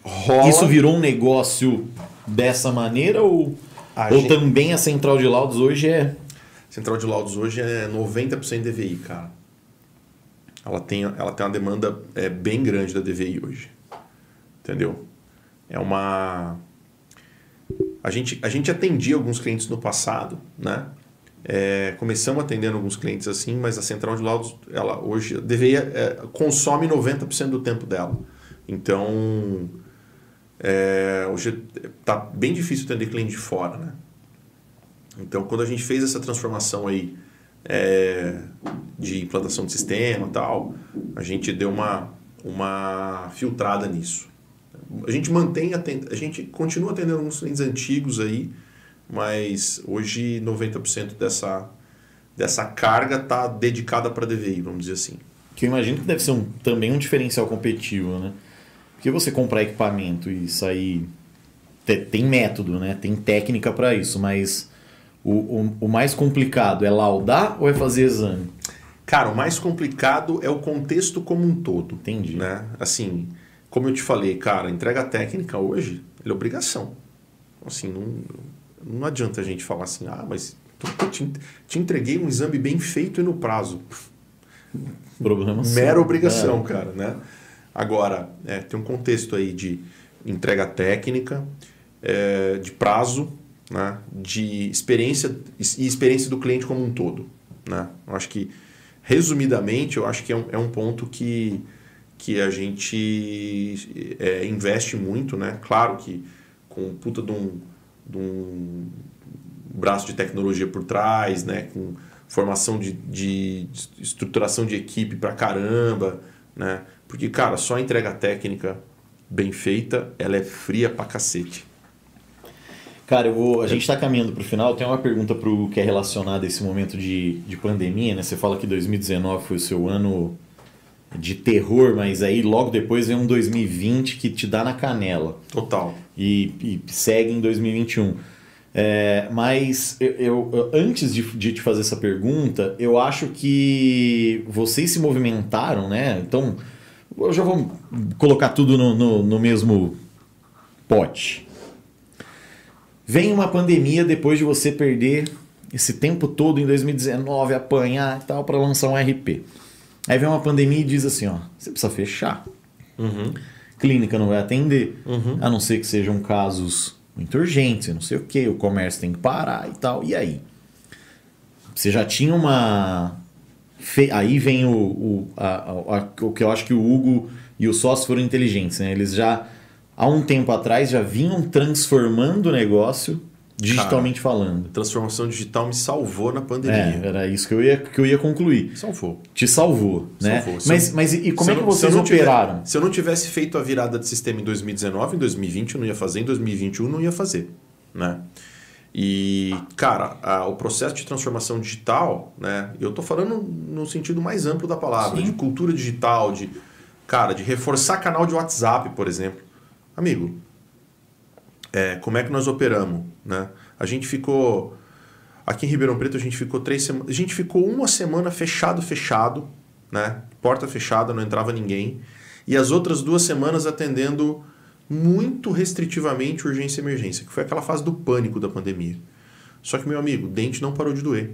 rola. Isso virou um negócio dessa maneira ou, A ou gente- também a central de laudos hoje é Central de laudos hoje é 90% DVI, cara. Ela tem, ela tem uma demanda é, bem grande da DVI hoje. Entendeu? É uma. A gente, a gente atendia alguns clientes no passado, né? É, começamos atendendo alguns clientes assim, mas a central de laudos, ela hoje, a DVI é, consome 90% do tempo dela. Então, é, hoje tá bem difícil atender cliente de fora, né? Então, quando a gente fez essa transformação aí é, de implantação de sistema tal, a gente deu uma, uma filtrada nisso. A gente mantém, a gente continua atendendo alguns clientes antigos aí, mas hoje 90% dessa, dessa carga está dedicada para DVI, vamos dizer assim. Que eu imagino que deve ser um, também um diferencial competitivo, né? Porque você comprar equipamento e sair. te- Tem método, né? Tem técnica para isso, mas o, o, o mais complicado é laudar ou é fazer exame? Cara, o mais complicado é o contexto como um todo. Entendi. Né? Assim, como eu te falei, cara, entrega técnica hoje é obrigação. Assim, não, não adianta a gente falar assim, ah, mas te, te entreguei um exame bem feito e no prazo. Problema. Mera obrigação, É. cara, né? Agora, é, tem um contexto aí de entrega técnica, é, de prazo, né? de experiência e experiência do cliente como um todo. Né? Eu acho que, resumidamente, eu acho que é um, é um ponto que, que a gente é, investe muito, né? Claro que com puta de um, de um braço de tecnologia por trás, né? Com formação de, de estruturação de equipe pra caramba, né? Porque, cara, só a entrega técnica bem feita, ela é fria pra cacete. Cara, eu vou, a gente está caminhando para o final. Tem uma pergunta para o que é relacionada a esse momento de, de pandemia, né? Você fala que 2019 foi o seu ano de terror, mas aí logo depois vem um 2020 que te dá na canela. Total. e, e segue em 2021. É, mas eu, eu- antes de, de te fazer essa pergunta, eu acho que vocês se movimentaram, né? Então, eu já vou colocar tudo no, no, no mesmo pote. Vem uma pandemia depois de você perder esse tempo todo em 2019, apanhar e tal, para lançar um RP. Aí vem uma pandemia e diz assim: ó, você precisa fechar clínica não vai atender, a não ser que sejam casos muito urgentes, não sei o que, o comércio tem que parar e tal. E aí? Você já tinha uma. Aí vem o, o, a- a- o que eu acho que o Hugo e o sócio foram inteligentes, né? Eles já, há um tempo atrás, já vinham transformando o negócio, digitalmente falando. Transformação digital me salvou na É, pandemia. era isso que eu ia, que eu ia concluir. Salvou. Te salvou, né? Salvou. Se Mas, eu- mas e como Se é que não- se vocês tiver- operaram? se eu não tivesse feito a virada de sistema em 2019, em 2020 eu não ia fazer, em 2021 eu não ia fazer, né? E, cara, a- o processo de transformação digital, né? Eu tô falando no sentido mais amplo da palavra, Sim. de cultura digital, de, cara, de reforçar canal de WhatsApp, por exemplo. Amigo, é, como é que nós operamos, né? A gente ficou aqui em Ribeirão Preto a gente ficou três semanas, a gente ficou uma semana fechado, fechado, né? Porta fechada, não entrava ninguém. e as outras duas semanas atendendo muito restritivamente urgência e emergência, que foi aquela fase do pânico da pandemia. Só que, meu amigo, dente não parou de doer.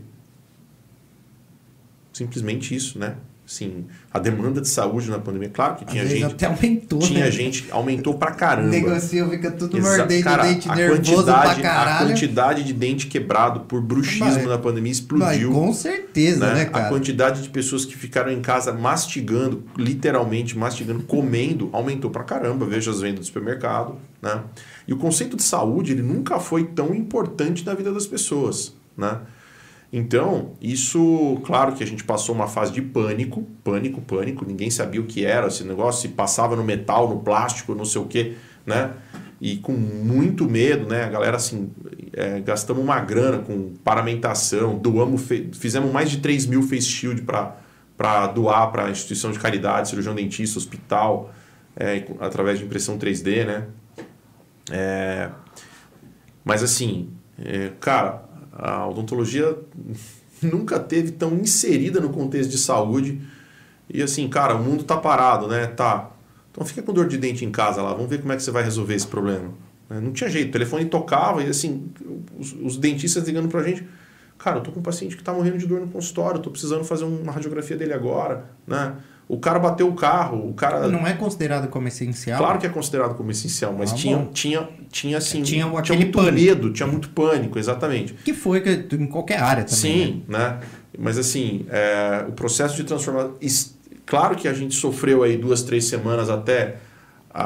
Simplesmente isso, né? Sim, a demanda de saúde na pandemia, claro que tinha Às gente. até aumentou, Tinha né? gente, aumentou pra caramba. Negocia, fica tudo Exa- mordendo Cara, o dente a nervoso pra quantidade, a caralho. quantidade de dente quebrado por bruxismo Mas- na pandemia Mas explodiu. com certeza, né? né, a cara? quantidade de pessoas que ficaram em casa mastigando, literalmente mastigando, comendo, aumentou pra caramba. Veja as vendas do supermercado, né? E o conceito de saúde, ele nunca foi tão importante na vida das pessoas, né? Então, isso, claro que a gente passou uma fase de pânico, pânico, pânico, ninguém sabia o que era esse negócio, se passava no metal, no plástico, não sei o quê, né? E com muito medo, né? A galera, assim, é, gastamos uma grana com paramentação, doamos, fizemos mais de 3 mil face shield para doar para instituição de caridade, cirurgião dentista, hospital, é, através de impressão 3D, né? É, mas assim, é, cara, a odontologia nunca teve tão inserida no contexto de saúde. E assim, cara, o mundo tá parado, né? Tá. Então fica com dor de dente em casa lá, vamos ver como é que você vai resolver esse problema. né? Não tinha jeito, o telefone tocava e assim, os, os dentistas ligando pra gente. Cara, eu tô com um paciente que tá morrendo de dor no consultório, tô precisando fazer uma radiografia dele agora, né? O cara bateu o carro, o cara. Não é considerado como essencial? Claro que é considerado como essencial, mas Ah, tinha, bom. tinha, tinha assim, Tinha tinha, muito pânico. medo, tinha muito pânico, exatamente. Que foi que, em qualquer área também. né? Sim, né? Mas assim, é, o processo de transformação. Claro que a gente sofreu aí duas, três semanas até a,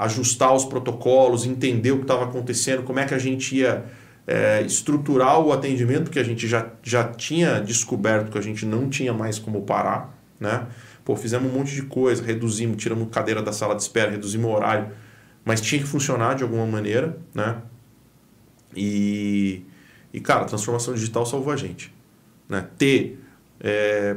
a ajustar os protocolos, entender o que estava acontecendo, como é que a gente ia é, estruturar o atendimento, porque a gente já, já tinha descoberto que a gente não tinha mais como parar, né? Pô, fizemos um monte de coisa, reduzimos, tiramos cadeira da sala de espera, reduzimos o horário, mas tinha que funcionar de alguma maneira, né? E, e cara, transformação digital salvou a gente. Né? Ter é,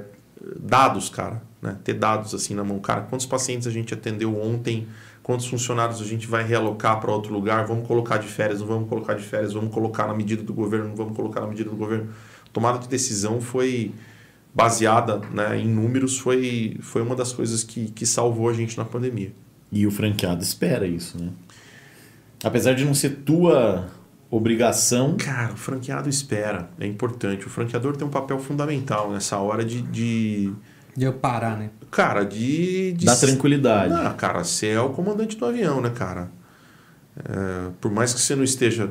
dados, cara, né? ter dados assim na mão. Cara, quantos pacientes a gente atendeu ontem? Quantos funcionários a gente vai realocar para outro lugar? Vamos colocar de férias, não vamos colocar de férias, vamos colocar na medida do governo, não vamos colocar na medida do governo. Tomada de decisão foi baseada né, em números, foi, foi uma das coisas que, que salvou a gente na pandemia. E o franqueado espera isso, né? Apesar de não ser tua obrigação, Cara, o franqueado espera, é importante. O franqueador tem um papel fundamental nessa hora de. de De eu parar, né? cara, de. de dá tranquilidade. Não, cara, você é o comandante do avião, né, cara? É, por mais que você não esteja.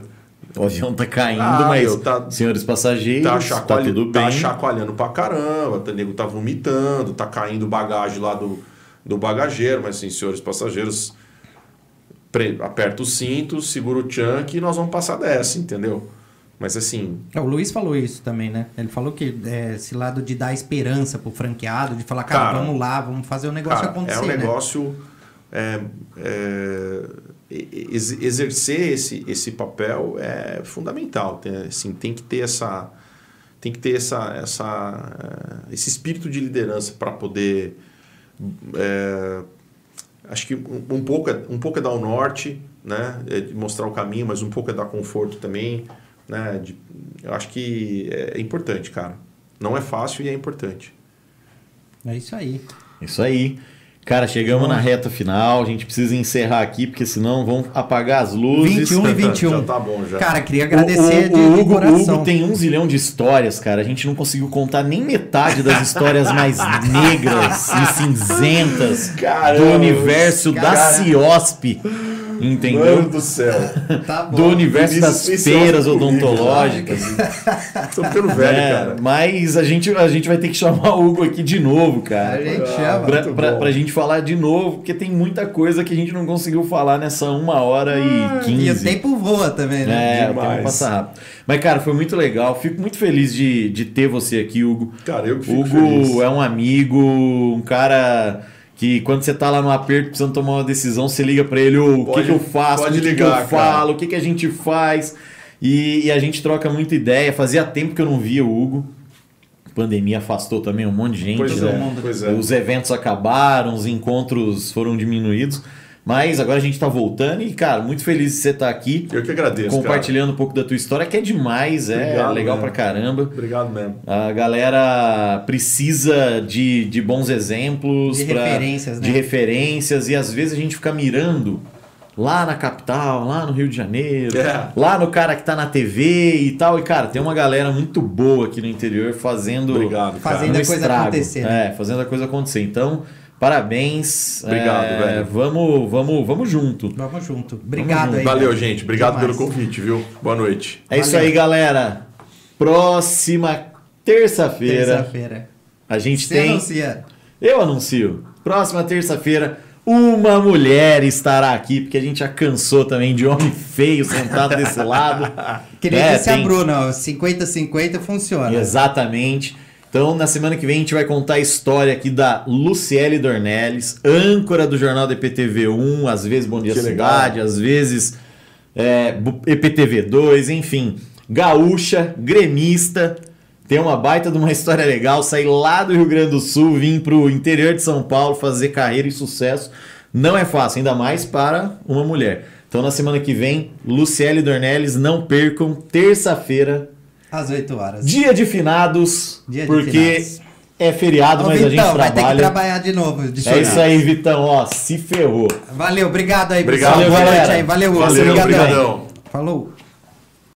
O avião tá caindo, Ah, mas tá- senhores passageiros, Tá, tá, chacoalha, tudo tá bem. chacoalhando pra caramba, o nego tá vomitando, tá caindo bagagem lá do, do bagageiro, mas assim, senhores passageiros, pre- aperta o cinto, segura o chunk e nós vamos passar dessa, entendeu? Mas assim, É, O Luiz falou isso também, né? Ele falou que é, esse lado de dar esperança pro franqueado, de falar, cara, Cara, vamos lá, vamos fazer o negócio Cara, acontecer. é um né? negócio. é, é, ex- exercer esse, esse papel é fundamental. Tem, assim, tem que ter essa. Tem que ter essa, essa, eh, esse espírito de liderança para poder. é, acho que um, um pouco é, um pouco é dar o norte, né? É de mostrar o caminho, mas um pouco é dar conforto também. Né? De- eu acho que é importante, cara. Não é fácil e é importante. É isso aí. Isso aí. Cara, chegamos na reta final. A gente precisa encerrar aqui, porque senão vão apagar as luzes. 21 e 21. Já tá bom, já. Cara, queria O, agradecer o- de, o de Hugo, o coração. Hugo tem um zilhão de histórias, cara. A gente não conseguiu contar nem metade das histórias mais negras e cinzentas Caramba, do universo da cara. CIOSP. Mano Entendeu? do céu. Tá bom. Do universo das Vinícius feiras odontológicas. Tô ficando velho, É, cara. Mas a gente, a gente vai ter que chamar o Hugo aqui de novo, A cara. gente Ah, chama. Pra, pra, pra gente falar de novo, porque tem muita coisa que a gente não conseguiu falar nessa uma hora e quinze. E o tempo voa também, né? É, o Demais. tempo passa rápido. Mas, cara, foi muito legal. Fico muito feliz de, de ter você aqui, Hugo. Cara, eu que fico Hugo feliz. é um amigo, um cara que quando você tá lá no aperto precisando tomar uma decisão, você liga pra ele, o que, Pode- que eu faço, o que, que eu falo, o que, que a gente faz. E, e a gente troca muita ideia. Fazia tempo que eu não via o Hugo. A pandemia afastou também um monte de gente. Pois né? é, pois é. Os eventos acabaram, os encontros foram diminuídos. Mas agora a gente tá voltando e, cara, muito feliz de você estar aqui. Eu que agradeço, Compartilhando um pouco da tua história, que é demais, é Obrigado, legal né? pra caramba. cara. Obrigado mesmo. A galera precisa de, de bons exemplos, De pra- referências, né? de referências, e às vezes a gente fica mirando lá na capital, lá no Rio de Janeiro, É. lá no cara que tá na TV e tal. E, cara, tem uma galera muito boa aqui no interior fazendo, Obrigado, cara. Fazendo um a coisa estrago. acontecer, né? É, fazendo a coisa acontecer. Então, parabéns. Obrigado, é, velho. Vamos, vamos, vamos junto. Vamos junto. Obrigado junto. aí. Valeu, velho. gente. Obrigado Demais. pelo convite, viu? Boa noite. É isso Valeu. aí, galera. Próxima terça-feira Terça-feira. a gente Você tem. anuncia. Eu anuncio. Próxima terça-feira, uma mulher estará aqui, porque a gente já cansou também de homem feio sentado desse lado. Que nem É, disse tem- a Bruna, ó, 50-50 funciona. Exatamente. Então, na semana que vem, a gente vai contar a história aqui da Luciele Dornelles, âncora do jornal da EPTV1, às vezes Bom Dia Que legal. Cidade, às vezes é, Bu- EPTV2, enfim. Gaúcha, gremista, tem uma baita de uma história legal, sair lá do Rio Grande do Sul, vir pro interior de São Paulo, fazer carreira e sucesso. Não é fácil, ainda mais para uma mulher. Então, na semana que vem, Luciele Dornelles, não percam, terça-feira, Às 8 horas. Dia de finados, Dia de porque finados. é feriado, Ô, mas a Vitão, gente vai ter que trabalha. trabalhar de novo. de É isso aí, Vitão, ó, se ferrou. Valeu, obrigado aí, Obrigado, pessoal. Boa galera. noite aí. Valeu, Valeu, obrigadão. Falou.